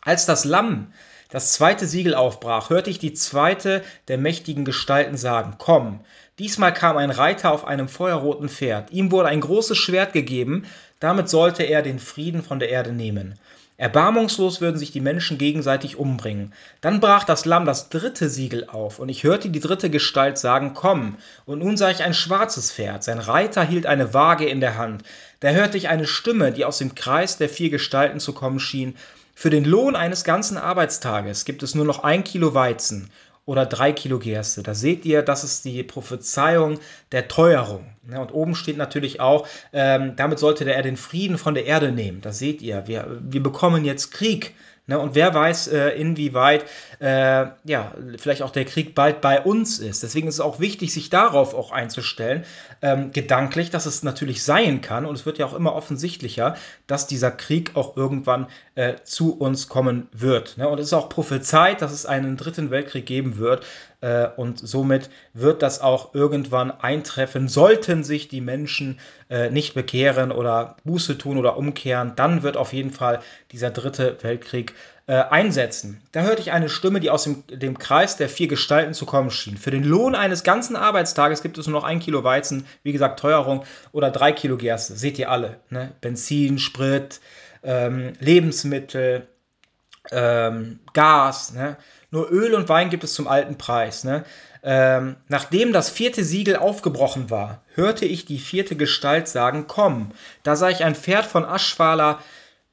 Speaker 1: als das Lamm das zweite Siegel aufbrach, hörte ich die zweite der mächtigen Gestalten sagen, komm. Diesmal kam ein Reiter auf einem feuerroten Pferd. Ihm wurde ein großes Schwert gegeben, damit sollte er den Frieden von der Erde nehmen. Erbarmungslos würden sich die Menschen gegenseitig umbringen. Dann brach das Lamm das dritte Siegel auf, und ich hörte die dritte Gestalt sagen, Komm, und nun sah ich ein schwarzes Pferd, sein Reiter hielt eine Waage in der Hand. Da hörte ich eine Stimme, die aus dem Kreis der vier Gestalten zu kommen schien. Für den Lohn eines ganzen Arbeitstages gibt es nur noch ein Kilo Weizen oder drei Kilo Gerste. Da seht ihr, das ist die Prophezeiung der Teuerung. Ja, und oben steht natürlich auch, ähm, damit sollte er den Frieden von der Erde nehmen. Das seht ihr. Wir, wir bekommen jetzt Krieg. Ne? Und wer weiß, äh, inwieweit äh, ja, vielleicht auch der Krieg bald bei uns ist. Deswegen ist es auch wichtig, sich darauf auch einzustellen, ähm, gedanklich, dass es natürlich sein kann. Und es wird ja auch immer offensichtlicher, dass dieser Krieg auch irgendwann äh, zu uns kommen wird. Ne? Und es ist auch prophezeit, dass es einen dritten Weltkrieg geben wird. Äh, und somit wird das auch irgendwann eintreffen. Sollten sich die Menschen äh, nicht bekehren oder Buße tun oder umkehren, dann wird auf jeden Fall dieser dritte Weltkrieg äh, einsetzen. Da hörte ich eine Stimme, die aus dem, dem Kreis der vier Gestalten zu kommen schien. Für den Lohn eines ganzen Arbeitstages gibt es nur noch ein Kilo Weizen, wie gesagt Teuerung, oder drei Kilo Gerste. Seht ihr alle. Ne? Benzin, Sprit, ähm, Lebensmittel, ähm, Gas. Ne? Nur Öl und Wein gibt es zum alten Preis. Ne? Ähm, nachdem das vierte Siegel aufgebrochen war, hörte ich die vierte Gestalt sagen, komm. Da sah ich ein Pferd von aschfaler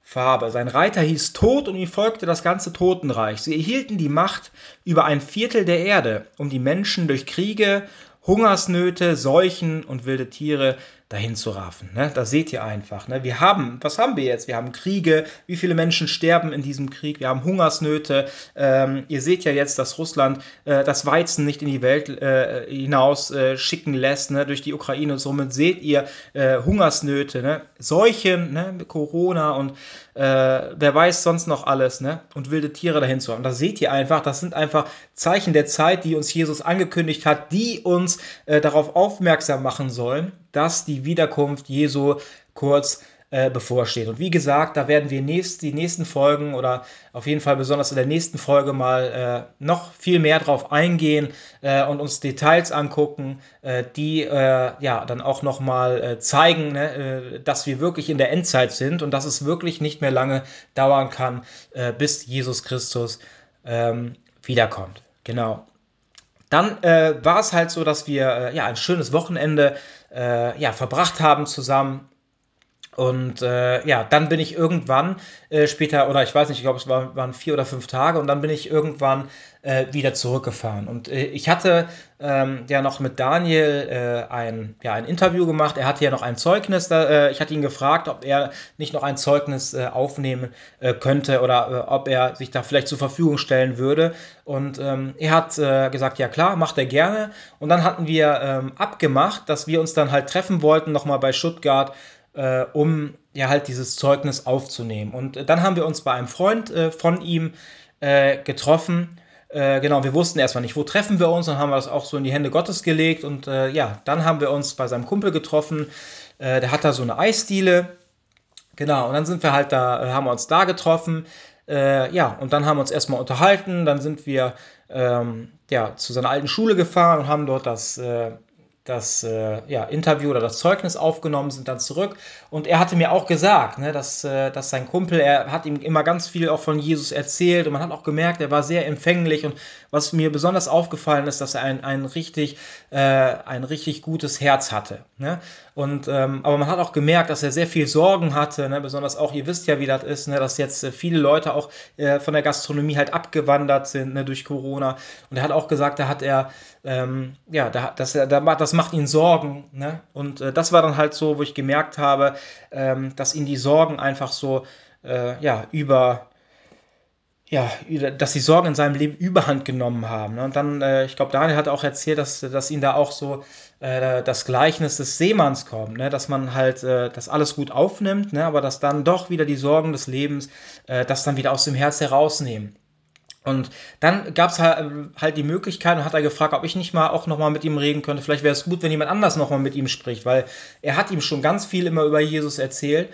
Speaker 1: Farbe. Sein Reiter hieß Tod und ihm folgte das ganze Totenreich. Sie erhielten die Macht über ein Viertel der Erde, um die Menschen durch Kriege, Hungersnöte, Seuchen und wilde Tiere dahin zu raffen. Ne? Da seht ihr einfach. Ne? Wir haben, was haben wir jetzt? Wir haben Kriege. Wie viele Menschen sterben in diesem Krieg? Wir haben Hungersnöte. Ähm, ihr seht ja jetzt, dass Russland äh, das Weizen nicht in die Welt äh, hinaus äh, schicken lässt ne? durch die Ukraine. Und somit seht ihr äh, Hungersnöte, ne? Seuchen, ne? Corona und äh, wer weiß sonst noch alles, ne? Und wilde Tiere dahin zu haben. Da seht ihr einfach, das sind einfach Zeichen der Zeit, die uns Jesus angekündigt hat, die uns äh, darauf aufmerksam machen sollen, dass die Wiederkunft Jesu kurz äh, bevorsteht. Und wie gesagt, da werden wir nächst, die nächsten Folgen oder auf jeden Fall besonders in der nächsten Folge mal äh, noch viel mehr drauf eingehen äh, und uns Details angucken, äh, die äh, ja dann auch nochmal äh, zeigen, ne, dass wir wirklich in der Endzeit sind und dass es wirklich nicht mehr lange dauern kann, bis Jesus Christus ähm, wiederkommt. Genau. Dann war es halt so, dass wir ja ein schönes Wochenende ja, verbracht haben zusammen und äh, ja, dann bin ich irgendwann äh, später, oder ich weiß nicht, ich glaube, es war, waren vier oder fünf Tage, und dann bin ich irgendwann äh, wieder zurückgefahren. Und äh, ich hatte ähm, ja noch mit Daniel äh, ein, ja, ein Interview gemacht. Er hatte ja noch ein Zeugnis. Da, äh, ich hatte ihn gefragt, ob er nicht noch ein Zeugnis aufnehmen könnte oder ob er sich da vielleicht zur Verfügung stellen würde. Und ähm, er hat gesagt, ja klar, macht er gerne. Und dann hatten wir ähm, abgemacht, dass wir uns dann halt treffen wollten, nochmal bei Stuttgart äh, um ja halt dieses Zeugnis aufzunehmen. Und äh, dann haben wir uns bei einem Freund äh, von ihm äh, getroffen. Äh, genau, wir wussten erstmal nicht, wo treffen wir uns, dann haben wir das auch so in die Hände Gottes gelegt und äh, ja, dann haben wir uns bei seinem Kumpel getroffen. der hat da so eine Eisdiele. Genau, und dann sind wir halt da, haben wir uns da getroffen. ja, und dann haben wir uns erstmal unterhalten. Dann sind wir ähm, ja, zu seiner alten Schule gefahren und haben dort das das äh, ja, Interview oder das Zeugnis aufgenommen, sind dann zurück. Und er hatte mir auch gesagt, ne, dass, äh, dass sein Kumpel, er hat ihm immer ganz viel auch von Jesus erzählt und man hat auch gemerkt, er war sehr empfänglich. Und was mir besonders aufgefallen ist, dass er ein, ein, richtig, äh, ein richtig gutes Herz hatte. Ne? Und, ähm, aber man hat auch gemerkt, dass er sehr viel Sorgen hatte, ne? besonders auch, ihr wisst ja, wie das ist, ne? dass jetzt äh, viele Leute auch äh, von der Gastronomie halt abgewandert sind ne? durch Corona. Und er hat auch gesagt, da hat er ähm, ja, da, das, das macht ihn Sorgen. Ne? Und äh, das war dann halt so, wo ich gemerkt habe, ähm, dass ihn die Sorgen einfach so äh, ja, über, ja, dass die Sorgen in seinem Leben Überhand genommen haben. Ne? Und dann, äh, ich glaube, Daniel hat auch erzählt, dass, dass ihn da auch so äh, das Gleichnis des Seemanns kommt, ne? dass man halt äh, das alles gut aufnimmt, ne? aber dass dann doch wieder die Sorgen des Lebens äh, das dann wieder aus dem Herz herausnehmen. Und dann gab es halt, halt die Möglichkeit und hat er gefragt, ob ich nicht mal auch nochmal mit ihm reden könnte. Vielleicht wäre es gut, wenn jemand anders nochmal mit ihm spricht, weil er hat ihm schon ganz viel immer über Jesus erzählt.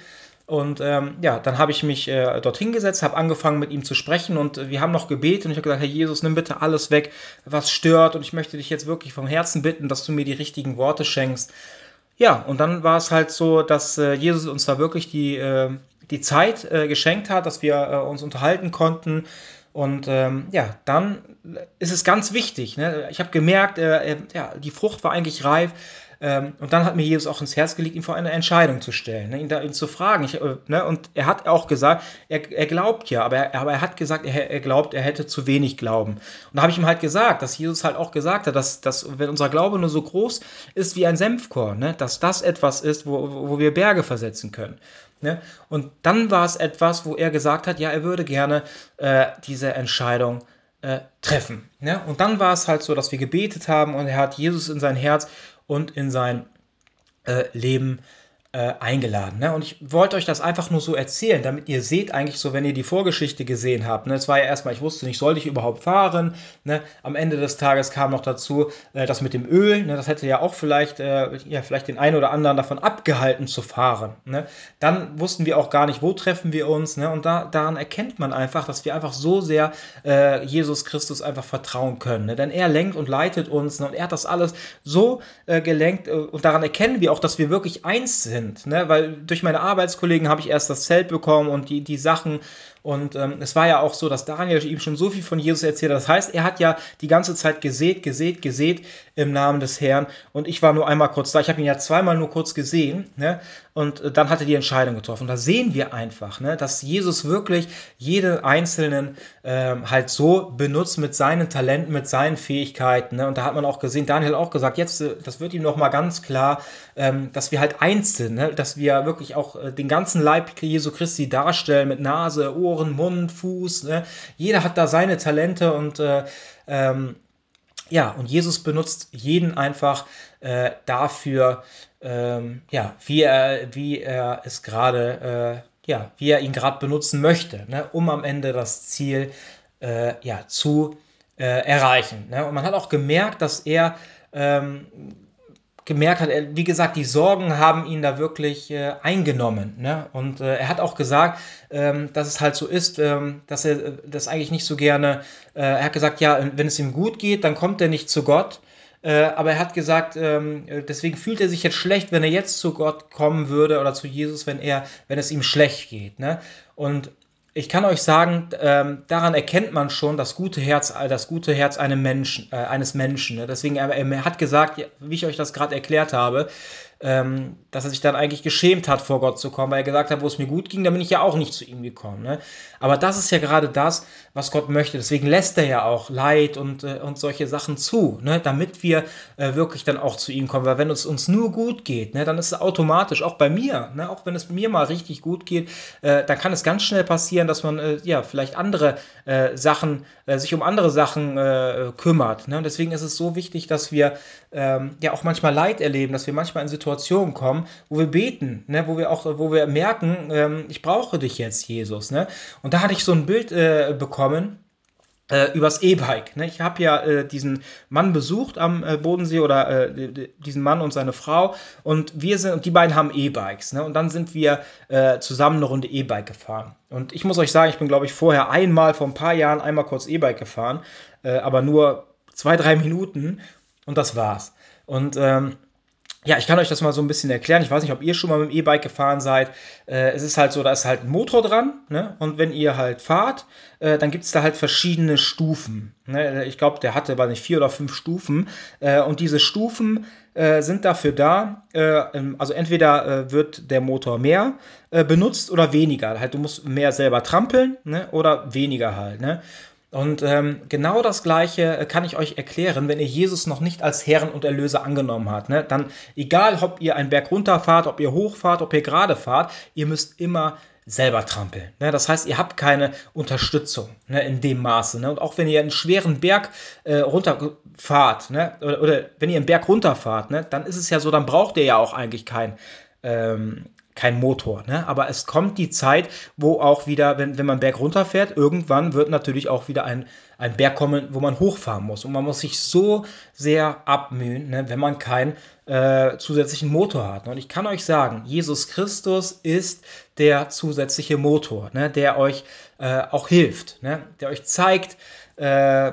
Speaker 1: Und ähm, ja, dann habe ich mich äh, dorthin gesetzt, habe angefangen mit ihm zu sprechen und äh, wir haben noch gebetet und ich habe gesagt, Herr Jesus, nimm bitte alles weg, was stört und ich möchte dich jetzt wirklich vom Herzen bitten, dass du mir die richtigen Worte schenkst. Ja, und dann war es halt so, dass äh, Jesus uns da wirklich die, äh, die Zeit äh, geschenkt hat, dass wir äh, uns unterhalten konnten und ähm, ja, dann ist es ganz wichtig. Ne? Ich habe gemerkt, äh, ja, die Frucht war eigentlich reif. Ähm, und dann hat mir Jesus auch ins Herz gelegt, ihn vor eine Entscheidung zu stellen, ne? ihn, da, ihn zu fragen. Ich, äh, ne? Und er hat auch gesagt, er, er glaubt ja, aber er, aber er hat gesagt, er, er, glaubt, er hätte zu wenig Glauben. Und da habe ich ihm halt gesagt, dass Jesus halt auch gesagt hat, dass, dass wenn unser Glaube nur so groß ist wie ein Senfkorn, ne? dass das etwas ist, wo, wo wir Berge versetzen können. Ne? Und dann war es etwas, wo er gesagt hat, ja, er würde gerne äh, diese Entscheidung äh, treffen. Ne? Und dann war es halt so, dass wir gebetet haben und er hat Jesus in sein Herz und in sein äh, Leben äh, eingeladen. Ne? Und ich wollte euch das einfach nur so erzählen, damit ihr seht eigentlich so, wenn ihr die Vorgeschichte gesehen habt. Ne? Es war ja erstmal, ich wusste nicht, sollte ich überhaupt fahren. Ne? Am Ende des Tages kam noch dazu, äh, das mit dem Öl. Ne? Das hätte ja auch vielleicht, äh, ja, vielleicht den einen oder anderen davon abgehalten zu fahren. Ne? Dann wussten wir auch gar nicht, wo treffen wir uns. Ne? Und da, daran erkennt man einfach, dass wir einfach so sehr äh, Jesus Christus einfach vertrauen können. Ne? Denn er lenkt und leitet uns ne? und er hat das alles so äh, gelenkt. Äh, und daran erkennen wir auch, dass wir wirklich eins sind sind. Ne? Weil durch meine Arbeitskollegen habe ich erst das Zelt bekommen und die, die Sachen und ähm, es war ja auch so, dass Daniel ihm schon so viel von Jesus erzählt hat. Das heißt, er hat ja die ganze Zeit gesät, gesät, gesät im Namen des Herrn. Und ich war nur einmal kurz da. Ich habe ihn ja zweimal nur kurz gesehen. Ne? Und äh, dann hat er die Entscheidung getroffen. Und da sehen wir einfach, ne, dass Jesus wirklich jeden Einzelnen ähm, halt so benutzt mit seinen Talenten, mit seinen Fähigkeiten. Ne? Und da hat man auch gesehen, Daniel auch gesagt, jetzt, äh, das wird ihm nochmal ganz klar, ähm, dass wir halt eins sind. Ne? Dass wir wirklich auch äh, den ganzen Leib Jesu Christi darstellen mit Nase, Ohr, Ohren, Mund, Fuß. Ne? Jeder hat da seine Talente und äh, ähm, ja, und Jesus benutzt jeden einfach äh, dafür, ähm, ja, wie er, wie er es gerade, äh, ja, wie er ihn gerade benutzen möchte, ne? um am Ende das Ziel äh, ja, zu äh, erreichen. Ne? Und man hat auch gemerkt, dass er ähm, gemerkt hat, er, wie gesagt, die Sorgen haben ihn da wirklich äh, eingenommen. Ne? Und äh, er hat auch gesagt, ähm, dass es halt so ist, ähm, dass er äh, das eigentlich nicht so gerne, äh, er hat gesagt, ja, wenn es ihm gut geht, dann kommt er nicht zu Gott. Äh, aber er hat gesagt, ähm, deswegen fühlt er sich jetzt schlecht, wenn er jetzt zu Gott kommen würde oder zu Jesus, wenn er, wenn es ihm schlecht geht. Ne? Und ich kann euch sagen, ähm, daran erkennt man schon das gute Herz, äh, das gute Herz einem Menschen, äh, eines Menschen. Ne? Deswegen, er, er, hat gesagt, wie ich euch das gerade erklärt habe, ähm, dass er sich dann eigentlich geschämt hat, vor Gott zu kommen, weil er gesagt hat, wo es mir gut ging, dann bin ich ja auch nicht zu ihm gekommen. Ne? Aber das ist ja gerade das, was Gott möchte. Deswegen lässt er ja auch Leid und, äh, und solche Sachen zu, ne? damit wir äh, wirklich dann auch zu ihm kommen. Weil wenn es uns nur gut geht, ne, dann ist es automatisch, auch bei mir, ne, auch wenn es mir mal richtig gut geht, äh, dann kann es ganz schnell passieren, dass man äh, ja vielleicht andere äh, Sachen, äh, sich um andere Sachen kümmert. Ne? Und deswegen ist es so wichtig, dass wir ähm, ja auch manchmal Leid erleben, dass wir manchmal in Situationen kommen, wo wir beten, ne, wo wir auch, wo wir merken, ähm, ich brauche dich jetzt, Jesus. Ne? Und da hatte ich so ein Bild äh, bekommen äh, übers E-Bike. Ne? Ich habe ja äh, diesen Mann besucht am äh, Bodensee oder äh, diesen Mann und seine Frau und wir sind und die beiden haben E-Bikes. Ne? Und dann sind wir äh, zusammen eine Runde E-Bike gefahren. Und ich muss euch sagen, ich bin glaube ich vorher einmal vor ein paar Jahren einmal kurz E-Bike gefahren, äh, aber nur zwei drei Minuten und das war's. Und ähm, ja, ich kann euch das mal so ein bisschen erklären. Ich weiß nicht, ob ihr schon mal mit dem E-Bike gefahren seid. Äh, es ist halt so, da ist halt ein Motor dran. Ne? Und wenn ihr halt fahrt, äh, dann gibt es da halt verschiedene Stufen. Ne? Ich glaube, der hatte, weiß nicht, vier oder fünf Stufen. Äh, und diese Stufen äh, sind dafür da, äh, also entweder äh, wird der Motor mehr benutzt oder weniger. Halt, du musst mehr selber trampeln ne? oder weniger halt. Ne? Und ähm, genau das Gleiche äh, kann ich euch erklären, wenn ihr Jesus noch nicht als Herrn und Erlöser angenommen habt. Ne? Dann, egal ob ihr einen Berg runterfahrt, ob ihr hochfahrt, ob ihr gerade fahrt, ihr müsst immer selber trampeln. Ne? Das heißt, ihr habt keine Unterstützung ne, in dem Maße. Ne? Und auch wenn ihr einen schweren Berg äh, runterfahrt, ne? oder, oder, wenn ihr einen Berg runterfahrt, ne? dann ist es ja so, dann braucht ihr ja auch eigentlich kein, ähm, kein Motor. Ne? Aber es kommt die Zeit, wo auch wieder, wenn, wenn man Berg runterfährt, irgendwann wird natürlich auch wieder ein, ein Berg kommen, wo man hochfahren muss. Und man muss sich so sehr abmühen, ne, wenn man keinen äh, zusätzlichen Motor hat. Und ich kann euch sagen, Jesus Christus ist der zusätzliche Motor, ne, der euch äh, auch hilft, ne, der euch zeigt, äh,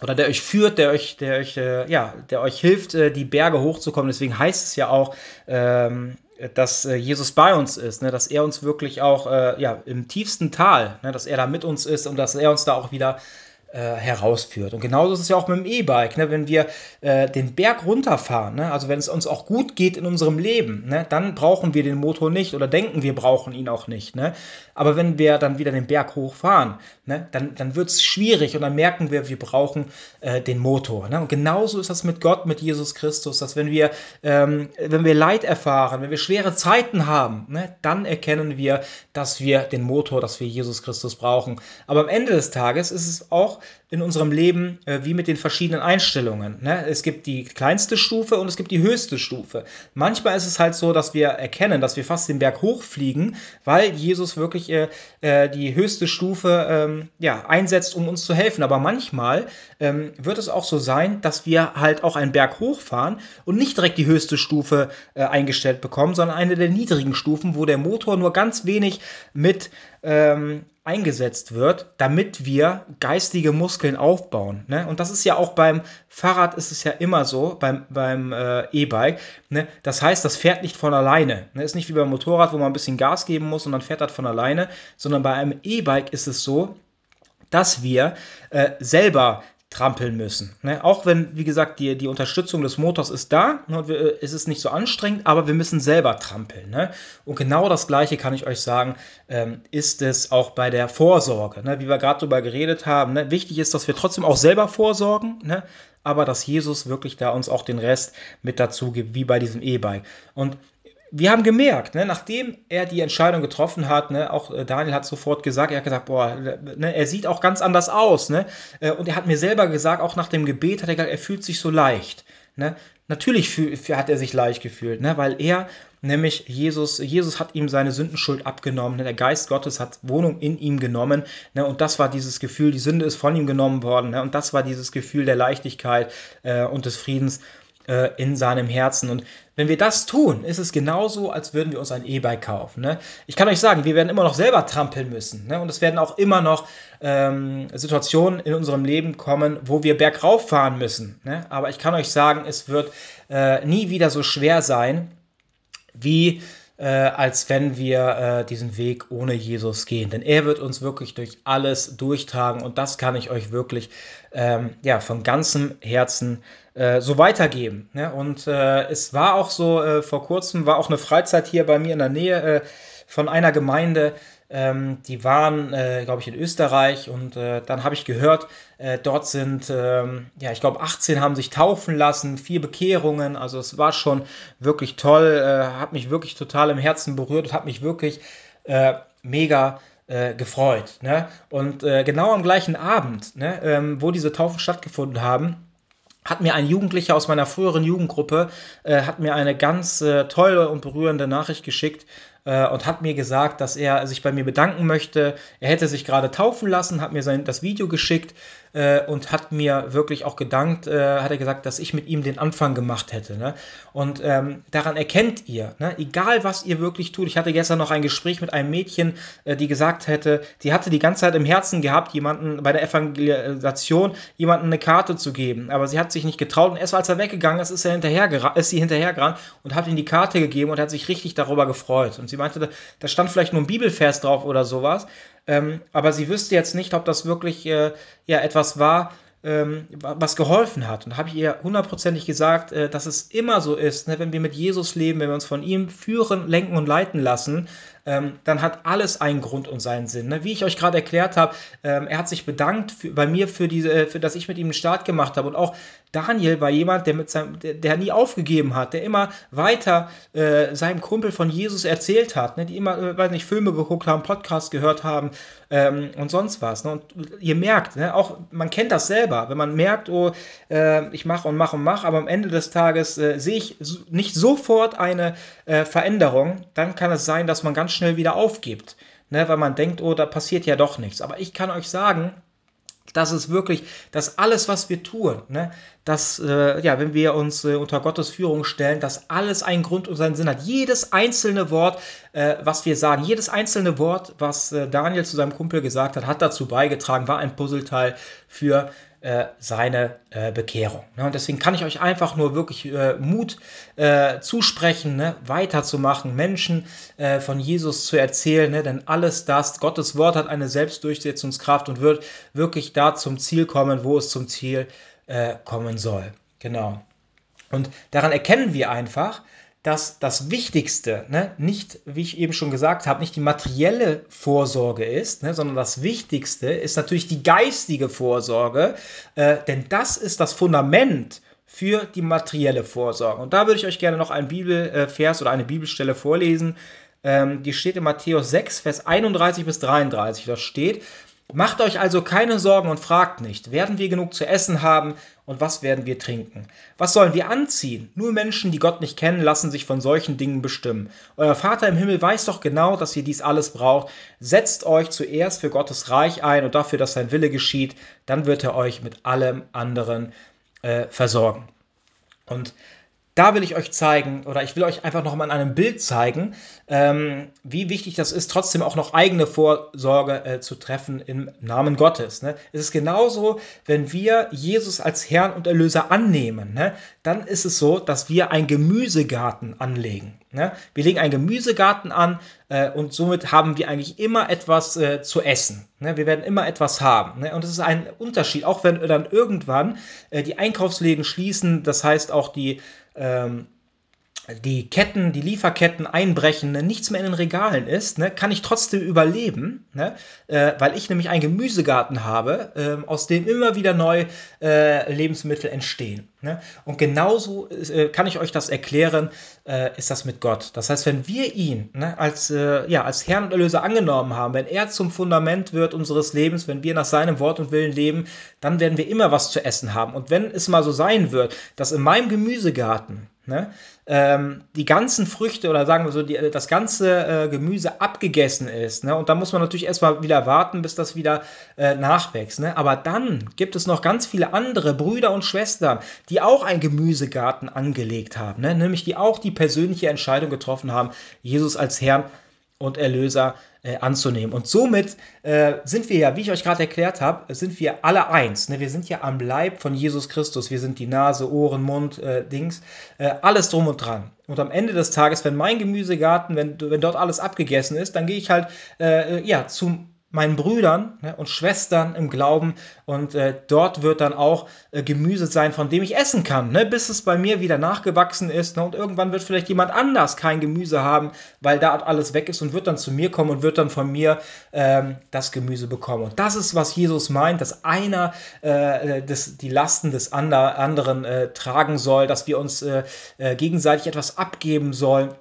Speaker 1: oder der euch führt, der euch, der euch, äh, ja, der euch hilft, äh, die Berge hochzukommen. Deswegen heißt es ja auch, ähm, dass äh, Jesus bei uns ist, ne? dass er uns wirklich auch äh, ja, im tiefsten Tal, ne? dass er da mit uns ist und dass er uns da auch wieder äh, herausführt. Und genauso ist es ja auch mit dem E-Bike. Ne? Wenn wir äh, den Berg runterfahren, ne? also wenn es uns auch gut geht in unserem Leben, ne? dann brauchen wir den Motor nicht oder denken, wir brauchen ihn auch nicht. Ne? Aber wenn wir dann wieder den Berg hochfahren, ne? dann, dann wird es schwierig und dann merken wir, wir brauchen äh, den Motor. Ne? Und genauso ist das mit Gott, mit Jesus Christus, dass wenn wir, ähm, wenn wir Leid erfahren, wenn wir schwere Zeiten haben, ne? dann erkennen wir, dass wir den Motor, dass wir Jesus Christus brauchen. Aber am Ende des Tages ist es auch in unserem Leben äh, wie mit den verschiedenen Einstellungen. Ne? Es gibt die kleinste Stufe und es gibt die höchste Stufe. Manchmal ist es halt so, dass wir erkennen, dass wir fast den Berg hochfliegen, weil Jesus wirklich äh, äh, die höchste Stufe ähm, ja, einsetzt, um uns zu helfen. Aber manchmal ähm, wird es auch so sein, dass wir halt auch einen Berg hochfahren und nicht direkt die höchste Stufe äh, eingestellt bekommen, sondern eine der niedrigen Stufen, wo der Motor nur ganz wenig mit ähm, eingesetzt wird, damit wir geistige Muskeln aufbauen. Ne? Und das ist ja auch beim Fahrrad ist es ja immer so, beim, beim äh, E-Bike. Ne? Das heißt, das fährt nicht von alleine. Ne? Ist nicht wie beim Motorrad, wo man ein bisschen Gas geben muss und dann fährt das von alleine, sondern bei einem E-Bike ist es so, dass wir äh, selber trampeln müssen. Ne? Auch wenn, wie gesagt, die, die Unterstützung des Motors ist da, ne? wir, es ist nicht so anstrengend, aber wir müssen selber trampeln. Ne? Und genau das Gleiche kann ich euch sagen, ähm, ist es auch bei der Vorsorge. Ne? Wie wir gerade darüber geredet haben. Ne? Wichtig ist, dass wir trotzdem auch selber vorsorgen, ne? aber dass Jesus wirklich da uns auch den Rest mit dazu gibt, wie bei diesem E-Bike. Und wir haben gemerkt, ne, nachdem er die Entscheidung getroffen hat, ne, auch äh, Daniel hat sofort gesagt, er hat gesagt, boah, ne, er sieht auch ganz anders aus, ne, äh, und er hat mir selber gesagt, auch nach dem Gebet hat er gesagt, er fühlt sich so leicht, ne. Natürlich fühl, hat er sich leicht gefühlt, ne, weil er nämlich Jesus, Jesus hat ihm seine Sündenschuld abgenommen, ne, der Geist Gottes hat Wohnung in ihm genommen, ne, und das war dieses Gefühl, die Sünde ist von ihm genommen worden, ne, und das war dieses Gefühl der Leichtigkeit äh, und des Friedens äh, in seinem Herzen. Und wenn wir das tun, ist es genauso, als würden wir uns ein E-Bike kaufen. Ne? Ich kann euch sagen, wir werden immer noch selber trampeln müssen. Ne? Und es werden auch immer noch ähm, Situationen in unserem Leben kommen, wo wir bergauf fahren müssen. Ne? Aber ich kann euch sagen, es wird äh, nie wieder so schwer sein, wie äh, als wenn wir äh, diesen Weg ohne Jesus gehen. Denn er wird uns wirklich durch alles durchtragen und das kann ich euch wirklich ähm, ja, von ganzem Herzen äh, so weitergeben. Ne? Und äh, es war auch so, äh, vor kurzem war auch eine Freizeit hier bei mir in der Nähe äh, von einer Gemeinde, ähm, die waren, äh, glaube ich, in Österreich und äh, dann habe ich gehört, äh, dort sind, ähm, ja, ich glaube, 18 haben sich taufen lassen, vier Bekehrungen. Also es war schon wirklich toll, äh, hat mich wirklich total im Herzen berührt, hat mich wirklich äh, mega äh, gefreut. Ne? Und genau am gleichen Abend, ne, ähm, wo diese Taufen stattgefunden haben, hat mir ein Jugendlicher aus meiner früheren Jugendgruppe, hat mir eine ganz tolle und berührende Nachricht geschickt, äh, und hat mir gesagt, dass er sich bei mir bedanken möchte. Er hätte sich gerade taufen lassen, hat mir sein, das Video geschickt äh, und hat mir wirklich auch gedankt, äh, hat er gesagt, dass ich mit ihm den Anfang gemacht hätte. Ne? Und ähm, daran erkennt ihr, ne? egal was ihr wirklich tut. Ich hatte gestern noch ein Gespräch mit einem Mädchen, äh, die gesagt hätte, die hatte die ganze Zeit im Herzen gehabt, jemanden bei der Evangelisation jemanden eine Karte zu geben, aber sie hat sich nicht getraut und erst als er weggegangen ist, ist, er hinterher, ist sie hinterhergerannt und hat ihm die Karte gegeben und hat sich richtig darüber gefreut. Und sie meinte, da stand vielleicht nur ein Bibelvers drauf oder sowas, ähm, aber sie wüsste jetzt nicht, ob das wirklich äh, ja, etwas war, ähm, was geholfen hat. Und habe ich ihr hundertprozentig gesagt, äh, dass es immer so ist, ne, wenn wir mit Jesus leben, wenn wir uns von ihm führen, lenken und leiten lassen, ähm, dann hat alles einen Grund und seinen Sinn. Ne? Wie ich euch gerade erklärt habe, ähm, er hat sich bedankt für, bei mir für diese, äh, für dass ich mit ihm einen Start gemacht habe und auch Daniel war jemand, der, mit seinem, der, der nie aufgegeben hat, der immer weiter äh, seinem Kumpel von Jesus erzählt hat, ne? die immer, äh, weiß nicht, Filme geguckt haben, Podcasts gehört haben ähm, und sonst was. Ne? Und ihr merkt, ne? auch man kennt das selber, wenn man merkt, oh, äh, ich mache und mache und mache, aber am Ende des Tages äh, sehe ich nicht sofort eine äh, Veränderung, dann kann es sein, dass man ganz schnell wieder aufgibt, ne? weil man denkt, oh, da passiert ja doch nichts. Aber ich kann euch sagen, das ist wirklich, dass alles, was wir tun, ne, dass, äh, ja, wenn wir uns äh, unter Gottes Führung stellen, dass alles einen Grund und seinen Sinn hat. Jedes einzelne Wort, äh, was wir sagen, jedes einzelne Wort, was äh, Daniel zu seinem Kumpel gesagt hat, hat dazu beigetragen, war ein Puzzleteil für äh, seine äh, Bekehrung. Ne? Und deswegen kann ich euch einfach nur wirklich äh, Mut äh, zusprechen, ne? weiterzumachen, Menschen äh, von Jesus zu erzählen, ne? denn alles das, Gottes Wort hat eine Selbstdurchsetzungskraft und wird wirklich da zum Ziel kommen, wo es zum Ziel kommen soll. Genau. Und daran erkennen wir einfach, dass das Wichtigste ne, nicht, wie ich eben schon gesagt habe, nicht die materielle Vorsorge ist, ne, sondern das Wichtigste ist natürlich die geistige Vorsorge, äh, denn das ist das Fundament für die materielle Vorsorge. Und da würde ich euch gerne noch einen Bibelvers oder eine Bibelstelle vorlesen. Ähm, die steht in Matthäus 6, Vers 31 bis 33. Das steht, Macht euch also keine Sorgen und fragt nicht, werden wir genug zu essen haben und was werden wir trinken? Was sollen wir anziehen? Nur Menschen, die Gott nicht kennen, lassen sich von solchen Dingen bestimmen. Euer Vater im Himmel weiß doch genau, dass ihr dies alles braucht. Setzt euch zuerst für Gottes Reich ein und dafür, dass sein Wille geschieht, dann wird er euch mit allem anderen äh, versorgen. Und da will ich euch zeigen, oder ich will euch einfach noch mal in einem Bild zeigen, ähm, wie wichtig das ist, trotzdem auch noch eigene Vorsorge äh, zu treffen im Namen Gottes. Ne? Es ist genauso, wenn wir Jesus als Herrn und Erlöser annehmen, ne? dann ist es so, dass wir einen Gemüsegarten anlegen. Ne? Wir legen einen Gemüsegarten an äh, und somit haben wir eigentlich immer etwas äh, zu essen. Ne? Wir werden immer etwas haben. Ne? Und es ist ein Unterschied, auch wenn dann irgendwann äh, die Einkaufsläden schließen, das heißt auch die ähm, die Ketten, die Lieferketten einbrechen, ne, nichts mehr in den Regalen ist, ne, kann ich trotzdem überleben, ne, äh, weil ich nämlich einen Gemüsegarten habe, äh, aus dem immer wieder neue äh, Lebensmittel entstehen. Ne? Und genauso äh, kann ich euch das erklären, äh, ist das mit Gott. Das heißt, wenn wir ihn ne, als, äh, ja, als Herrn und Erlöser angenommen haben, wenn er zum Fundament wird unseres Lebens, wenn wir nach seinem Wort und Willen leben, dann werden wir immer was zu essen haben. Und wenn es mal so sein wird, dass in meinem Gemüsegarten ne, ähm, die ganzen Früchte oder sagen wir so, die, das ganze äh, Gemüse abgegessen ist. Ne? Und da muss man natürlich erstmal wieder warten, bis das wieder äh, nachwächst. Ne? Aber dann gibt es noch ganz viele andere Brüder und Schwestern, die auch einen Gemüsegarten angelegt haben. Ne? Nämlich die auch die persönliche Entscheidung getroffen haben, Jesus als Herrn und Erlöser äh, anzunehmen. Und somit äh, sind wir ja, wie ich euch gerade erklärt habe, sind wir alle eins. Ne? Wir sind ja am Leib von Jesus Christus. Wir sind die Nase, Ohren, Mund, äh, Dings, äh, alles drum und dran. Und am Ende des Tages, wenn mein Gemüsegarten, wenn, wenn dort alles abgegessen ist, dann gehe ich halt äh, ja, zum meinen Brüdern ne, und Schwestern im Glauben. Und äh, dort wird dann auch äh, Gemüse sein, von dem ich essen kann, ne, bis es bei mir wieder nachgewachsen ist ne, und irgendwann wird vielleicht jemand anders kein Gemüse haben, weil da alles weg ist und wird dann zu mir kommen und wird dann von mir ähm, das Gemüse bekommen. Und das ist, was Jesus meint, dass einer äh, des, die Lasten des ander, anderen äh, tragen soll, dass wir uns äh, äh, gegenseitig etwas abgeben sollen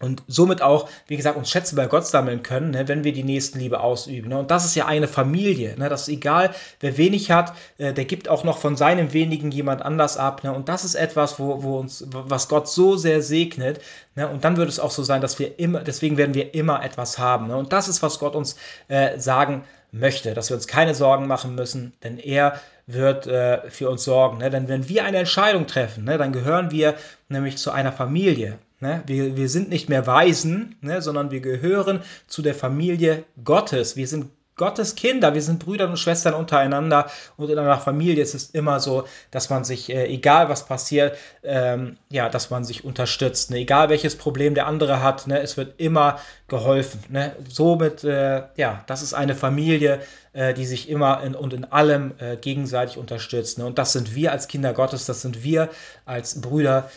Speaker 1: und somit auch, wie gesagt, uns Schätze bei Gott sammeln können, ne, wenn wir die Nächstenliebe ausüben. Ne? Und das ist ja eine Familie. Ne? Das ist egal, wer wenig hat, äh, der gibt auch noch von seinem wenigen jemand anders ab. Ne? Und das ist etwas, wo, wo uns, was Gott so sehr segnet. Ne? Und dann wird es auch so sein, dass wir immer, deswegen werden wir immer etwas haben. Ne? Und das ist, was Gott uns äh, sagen möchte, dass wir uns keine Sorgen machen müssen, denn er wird äh, für uns sorgen. Ne? Denn wenn wir eine Entscheidung treffen, ne, dann gehören wir nämlich zu einer Familie. Ne? Wir, wir sind nicht mehr Waisen, ne? sondern wir gehören zu der Familie Gottes. Wir sind Gottes Kinder, wir sind Brüder und Schwestern untereinander und in einer Familie ist es immer so, dass man sich, äh, egal was passiert, ähm, ja, dass man sich unterstützt. Ne? Egal welches Problem der andere hat, ne? es wird immer geholfen. Ne? Somit, äh, ja, das ist eine Familie, äh, die sich immer in, und in allem äh, gegenseitig unterstützt. Ne? Und das sind wir als Kinder Gottes, das sind wir als Brüder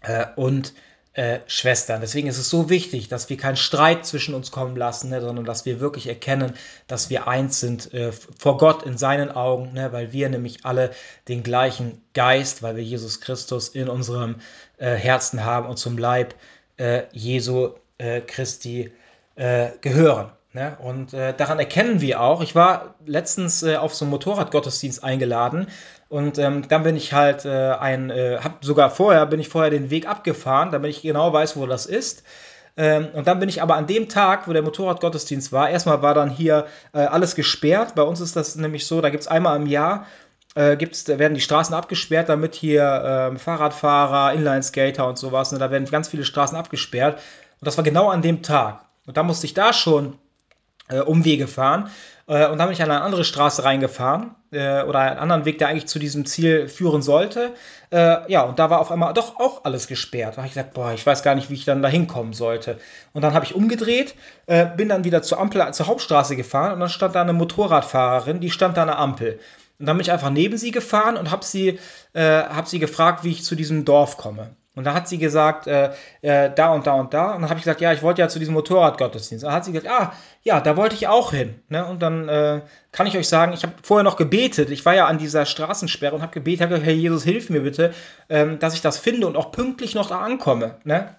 Speaker 1: äh, und äh, Schwestern. Deswegen ist es so wichtig, dass wir keinen Streit zwischen uns kommen lassen, ne, sondern dass wir wirklich erkennen, dass wir eins sind äh, vor Gott in seinen Augen, ne, weil wir nämlich alle den gleichen Geist, weil wir Jesus Christus in unserem äh, Herzen haben und zum Leib äh, Jesu äh, Christi gehören. Ne? Und äh, daran erkennen wir auch, ich war letztens äh, auf so einem Motorradgottesdienst eingeladen und ähm, dann bin ich halt äh, ein, äh, hab sogar vorher, bin ich vorher den Weg abgefahren, damit ich genau weiß, wo das ist. Ähm, und dann bin ich aber an dem Tag, wo der Motorradgottesdienst war, erstmal war dann hier äh, alles gesperrt. Bei uns ist das nämlich so, da gibt es einmal im Jahr, äh, gibt's, werden die Straßen abgesperrt, damit hier äh, Fahrradfahrer, Inlineskater und sowas, ne, da werden ganz viele Straßen abgesperrt. Und das war genau an dem Tag. Und da musste ich da schon äh, Umwege fahren. Äh, und dann bin ich an eine andere Straße reingefahren äh, oder einen anderen Weg, der eigentlich zu diesem Ziel führen sollte. Äh, ja, und da war auf einmal doch auch alles gesperrt. Da habe ich gesagt, boah, ich weiß gar nicht, wie ich dann da hinkommen sollte. Und dann habe ich umgedreht, äh, bin dann wieder zur Ampel, zur Hauptstraße gefahren und dann stand da eine Motorradfahrerin, die stand da an der Ampel. Und dann bin ich einfach neben sie gefahren und habe sie, äh, hab sie gefragt, wie ich zu diesem Dorf komme. Und da hat sie gesagt, äh, äh, da und da und da. Und dann habe ich gesagt, ja, ich wollte ja zu diesem Motorradgottesdienst. Da hat sie gesagt, ah, ja, da wollte ich auch hin. Ne? Und dann äh, kann ich euch sagen, ich habe vorher noch gebetet. Ich war ja an dieser Straßensperre und habe gebetet, Herr Jesus, hilf mir bitte, ähm, dass ich das finde und auch pünktlich noch da ankomme. Ne?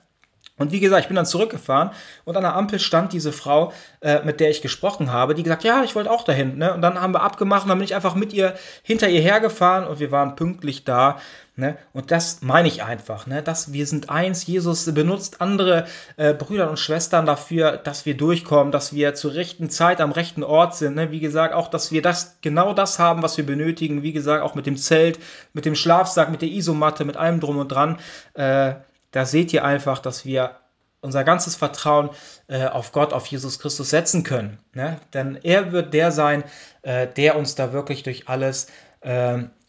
Speaker 1: Und wie gesagt, ich bin dann zurückgefahren und an der Ampel stand diese Frau, äh, mit der ich gesprochen habe, die gesagt, ja, ich wollte auch dahin. Ne? Und dann haben wir abgemacht und dann bin ich einfach mit ihr hinter ihr hergefahren und wir waren pünktlich da. Ne? Und das meine ich einfach, ne? dass wir sind eins. Jesus benutzt andere äh, Brüder und Schwestern dafür, dass wir durchkommen, dass wir zur rechten Zeit am rechten Ort sind. Ne? Wie gesagt, auch, dass wir das genau das haben, was wir benötigen. Wie gesagt, auch mit dem Zelt, mit dem Schlafsack, mit der Isomatte, mit allem drum und dran. Äh, da seht ihr einfach, dass wir unser ganzes Vertrauen äh, auf Gott, auf Jesus Christus setzen können. Ne? Denn er wird der sein, äh, der uns da wirklich durch alles äh,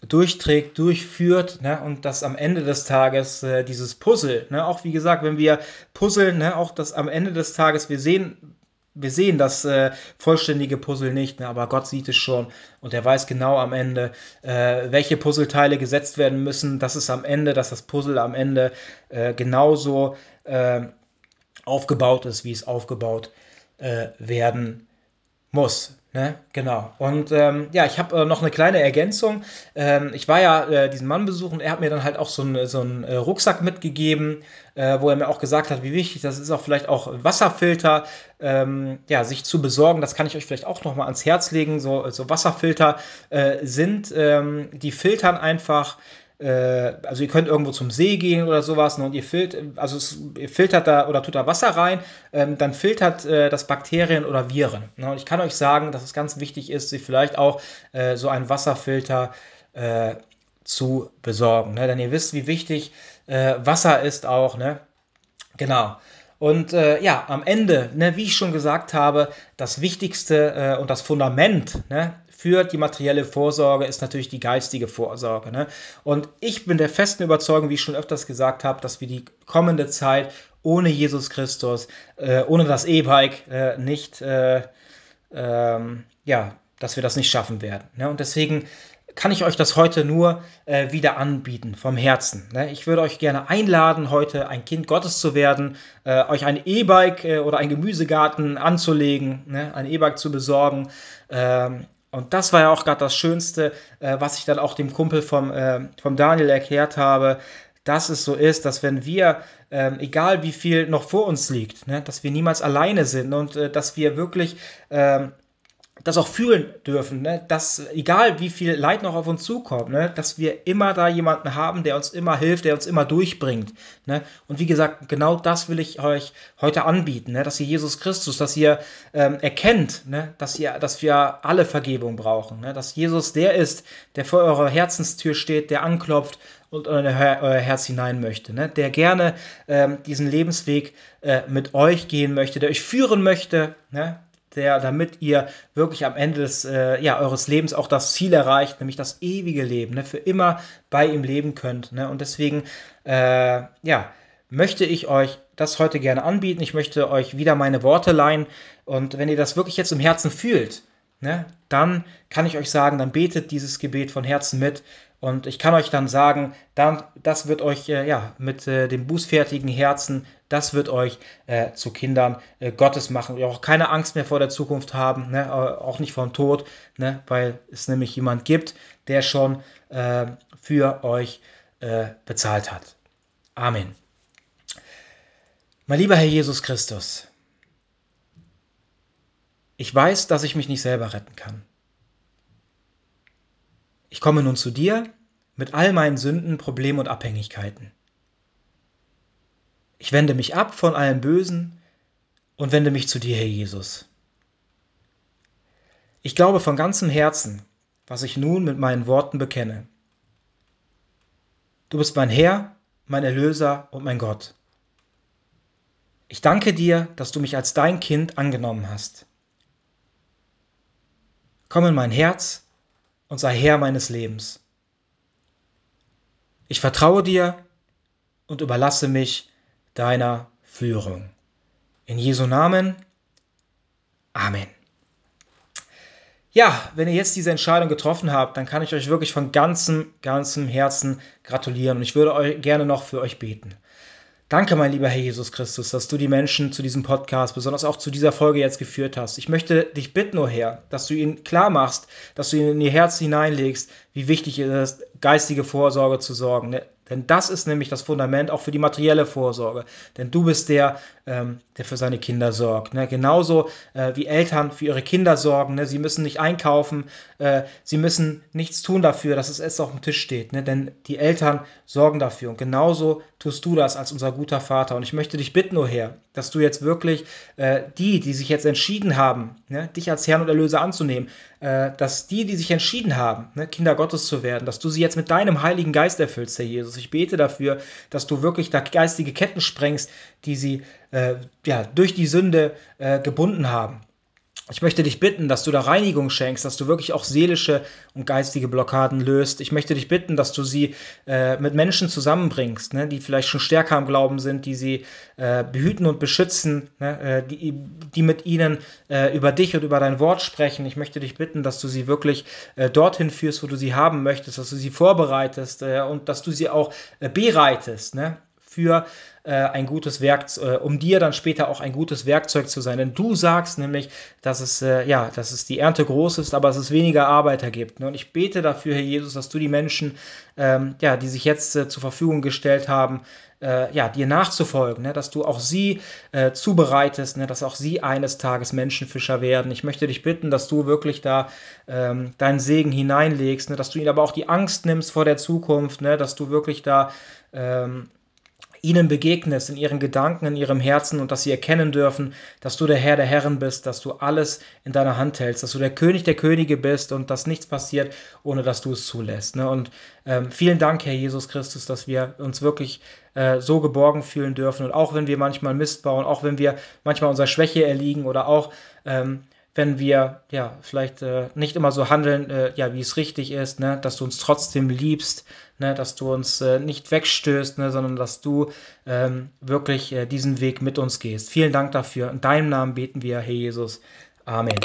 Speaker 1: durchträgt, durchführt ne? und dass am Ende des Tages äh, dieses Puzzle, ne? auch wie gesagt, wenn wir puzzeln, ne? auch das am Ende des Tages, wir sehen wir sehen das äh, vollständige Puzzle nicht, ne, aber Gott sieht es schon und er weiß genau am Ende, äh, welche Puzzleteile gesetzt werden müssen. Das ist am Ende, dass das Puzzle am Ende äh, genauso äh, aufgebaut ist, wie es aufgebaut äh, werden muss. Ne? Genau. Und ähm, ja, ich habe äh, noch eine kleine Ergänzung. Ähm, ich war ja äh, diesen Mann besuchen. Er hat mir dann halt auch so, ein, so einen äh, Rucksack mitgegeben, äh, wo er mir auch gesagt hat, wie wichtig das ist, auch vielleicht auch Wasserfilter ähm, ja, sich zu besorgen. Das kann ich euch vielleicht auch noch mal ans Herz legen. So, so Wasserfilter äh, sind, ähm, die filtern einfach also ihr könnt irgendwo zum See gehen oder sowas ne, und ihr, filtert, also es, ihr filtert da oder tut da Wasser rein, ähm, dann filtert äh, das Bakterien oder Viren. Ne? Und ich kann euch sagen, dass es ganz wichtig ist, sich vielleicht auch äh, so einen Wasserfilter äh, zu besorgen. Ne? Denn ihr wisst, wie wichtig äh, Wasser ist auch. Ne? Genau. Und äh, ja, am Ende, ne, wie ich schon gesagt habe, das Wichtigste äh, und das Fundament ne, für die materielle Vorsorge ist natürlich die geistige Vorsorge. Ne? Und ich bin der festen Überzeugung, wie ich schon öfters gesagt habe, dass wir die kommende Zeit ohne Jesus Christus, äh, ohne das E-Bike äh, nicht, äh, ähm, ja, dass wir das nicht schaffen werden. Ne? Und deswegen kann ich euch das heute nur äh, wieder anbieten, vom Herzen. Ne? Ich würde euch gerne einladen, heute ein Kind Gottes zu werden, äh, euch ein E-Bike äh, oder ein Gemüsegarten anzulegen, ne? ein E-Bike zu besorgen. Und das war ja auch gerade das Schönste, äh, was ich dann auch dem Kumpel vom, äh, vom Daniel erklärt habe, dass es so ist, dass wenn wir, ähm, egal wie viel noch vor uns liegt, ne, dass wir niemals alleine sind und äh, dass wir wirklich ähm, das auch fühlen dürfen, ne? dass egal wie viel Leid noch auf uns zukommt, ne? dass wir immer da jemanden haben, der uns immer hilft, der uns immer durchbringt. Ne? Und wie gesagt, genau das will ich euch heute anbieten, ne? dass ihr Jesus Christus, dass ihr ähm, erkennt, ne? dass, ihr, dass wir alle Vergebung brauchen, ne? dass Jesus der ist, der vor eurer Herzenstür steht, der anklopft und in euer Herz hinein möchte, ne? der gerne ähm, diesen Lebensweg äh, mit euch gehen möchte, der euch führen möchte, ne? Der, damit ihr wirklich am Ende des, äh, ja, eures Lebens auch das Ziel erreicht, nämlich das ewige Leben, ne, für immer bei ihm leben könnt. Ne? Und deswegen, äh, ja, möchte ich euch das heute gerne anbieten. Ich möchte euch wieder meine Worte leihen. Und wenn ihr das wirklich jetzt im Herzen fühlt, ne, dann kann ich euch sagen, dann betet dieses Gebet von Herzen mit. Und ich kann euch dann sagen, dann, das wird euch äh, ja, mit äh, dem bußfertigen Herzen, das wird euch äh, zu Kindern äh, Gottes machen. Ihr auch keine Angst mehr vor der Zukunft haben, ne, auch nicht vor dem Tod, ne, weil es nämlich jemand gibt, der schon äh, für euch äh, bezahlt hat. Amen. Mein lieber Herr Jesus Christus, ich weiß, dass ich mich nicht selber retten kann. Ich komme nun zu dir mit all meinen Sünden, Problemen und Abhängigkeiten. Ich wende mich ab von allem Bösen und wende mich zu dir, Herr Jesus. Ich glaube von ganzem Herzen, was ich nun mit meinen Worten bekenne. Du bist mein Herr, mein Erlöser und mein Gott. Ich danke dir, dass du mich als dein Kind angenommen hast. Komm in mein Herz und sei Herr meines Lebens. Ich vertraue dir und überlasse mich deiner Führung. In Jesu Namen. Amen. Ja, wenn ihr jetzt diese Entscheidung getroffen habt, dann kann ich euch wirklich von ganzem, ganzem Herzen gratulieren und ich würde euch gerne noch für euch beten. Danke, mein lieber Herr Jesus Christus, dass du die Menschen zu diesem Podcast, besonders auch zu dieser Folge jetzt geführt hast. Ich möchte dich bitten, oh Herr, dass du ihnen klar machst, dass du ihnen in ihr Herz hineinlegst, wie wichtig es ist, geistige Vorsorge zu sorgen. Ne? Denn das ist nämlich das Fundament auch für die materielle Vorsorge. Denn du bist der, ähm, der für seine Kinder sorgt. Ne? Genauso äh, wie Eltern für ihre Kinder sorgen. Ne? Sie müssen nicht einkaufen, äh, sie müssen nichts tun dafür, dass es Essen auf dem Tisch steht. Ne? Denn die Eltern sorgen dafür. Und genauso tust du das als unser guter Vater. Und ich möchte dich bitten, oh Herr, dass du jetzt wirklich äh, die, die sich jetzt entschieden haben, ne, dich als Herrn und Erlöser anzunehmen, äh, dass die, die sich entschieden haben, ne, Kinder Gottes zu werden, dass du sie jetzt mit deinem Heiligen Geist erfüllst, Herr Jesus. Ich bete dafür, dass du wirklich da geistige Ketten sprengst, die sie äh, ja, durch die Sünde äh, gebunden haben. Ich möchte dich bitten, dass du da Reinigung schenkst, dass du wirklich auch seelische und geistige Blockaden löst. Ich möchte dich bitten, dass du sie äh, mit Menschen zusammenbringst, ne, die vielleicht schon stärker im Glauben sind, die sie äh, behüten und beschützen, ne, äh, die, die mit ihnen äh, über dich und über dein Wort sprechen. Ich möchte dich bitten, dass du sie wirklich äh, dorthin führst, wo du sie haben möchtest, dass du sie vorbereitest äh, und dass du sie auch bereitest ne, für äh, ein gutes Werk, äh, um dir dann später auch ein gutes Werkzeug zu sein. Denn du sagst nämlich, dass es, äh, ja, dass es die Ernte groß ist, aber dass es weniger Arbeiter gibt. Ne? Und ich bete dafür, Herr Jesus, dass du die Menschen, ähm, ja, die sich jetzt äh, zur Verfügung gestellt haben, äh, ja, dir nachzufolgen, ne? dass du auch sie äh, zubereitest, ne? dass auch sie eines Tages Menschenfischer werden. Ich möchte dich bitten, dass du wirklich da ähm, deinen Segen hineinlegst, ne? dass du ihnen aber auch die Angst nimmst vor der Zukunft, ne? dass du wirklich da ähm, ihnen begegnest in ihren Gedanken, in ihrem Herzen und dass sie erkennen dürfen, dass du der Herr der Herren bist, dass du alles in deiner Hand hältst, dass du der König der Könige bist und dass nichts passiert, ohne dass du es zulässt. Ne? Und ähm, vielen Dank, Herr Jesus Christus, dass wir uns wirklich äh, so geborgen fühlen dürfen. Und auch wenn wir manchmal Mist bauen, auch wenn wir manchmal unserer Schwäche erliegen oder auch ähm, wenn wir ja vielleicht äh, nicht immer so handeln, äh, ja, wie es richtig ist, ne, dass du uns trotzdem liebst, ne, dass du uns äh, nicht wegstößt, ne, sondern dass du ähm, wirklich äh, diesen Weg mit uns gehst. Vielen Dank dafür. In deinem Namen beten wir, Herr Jesus. Amen.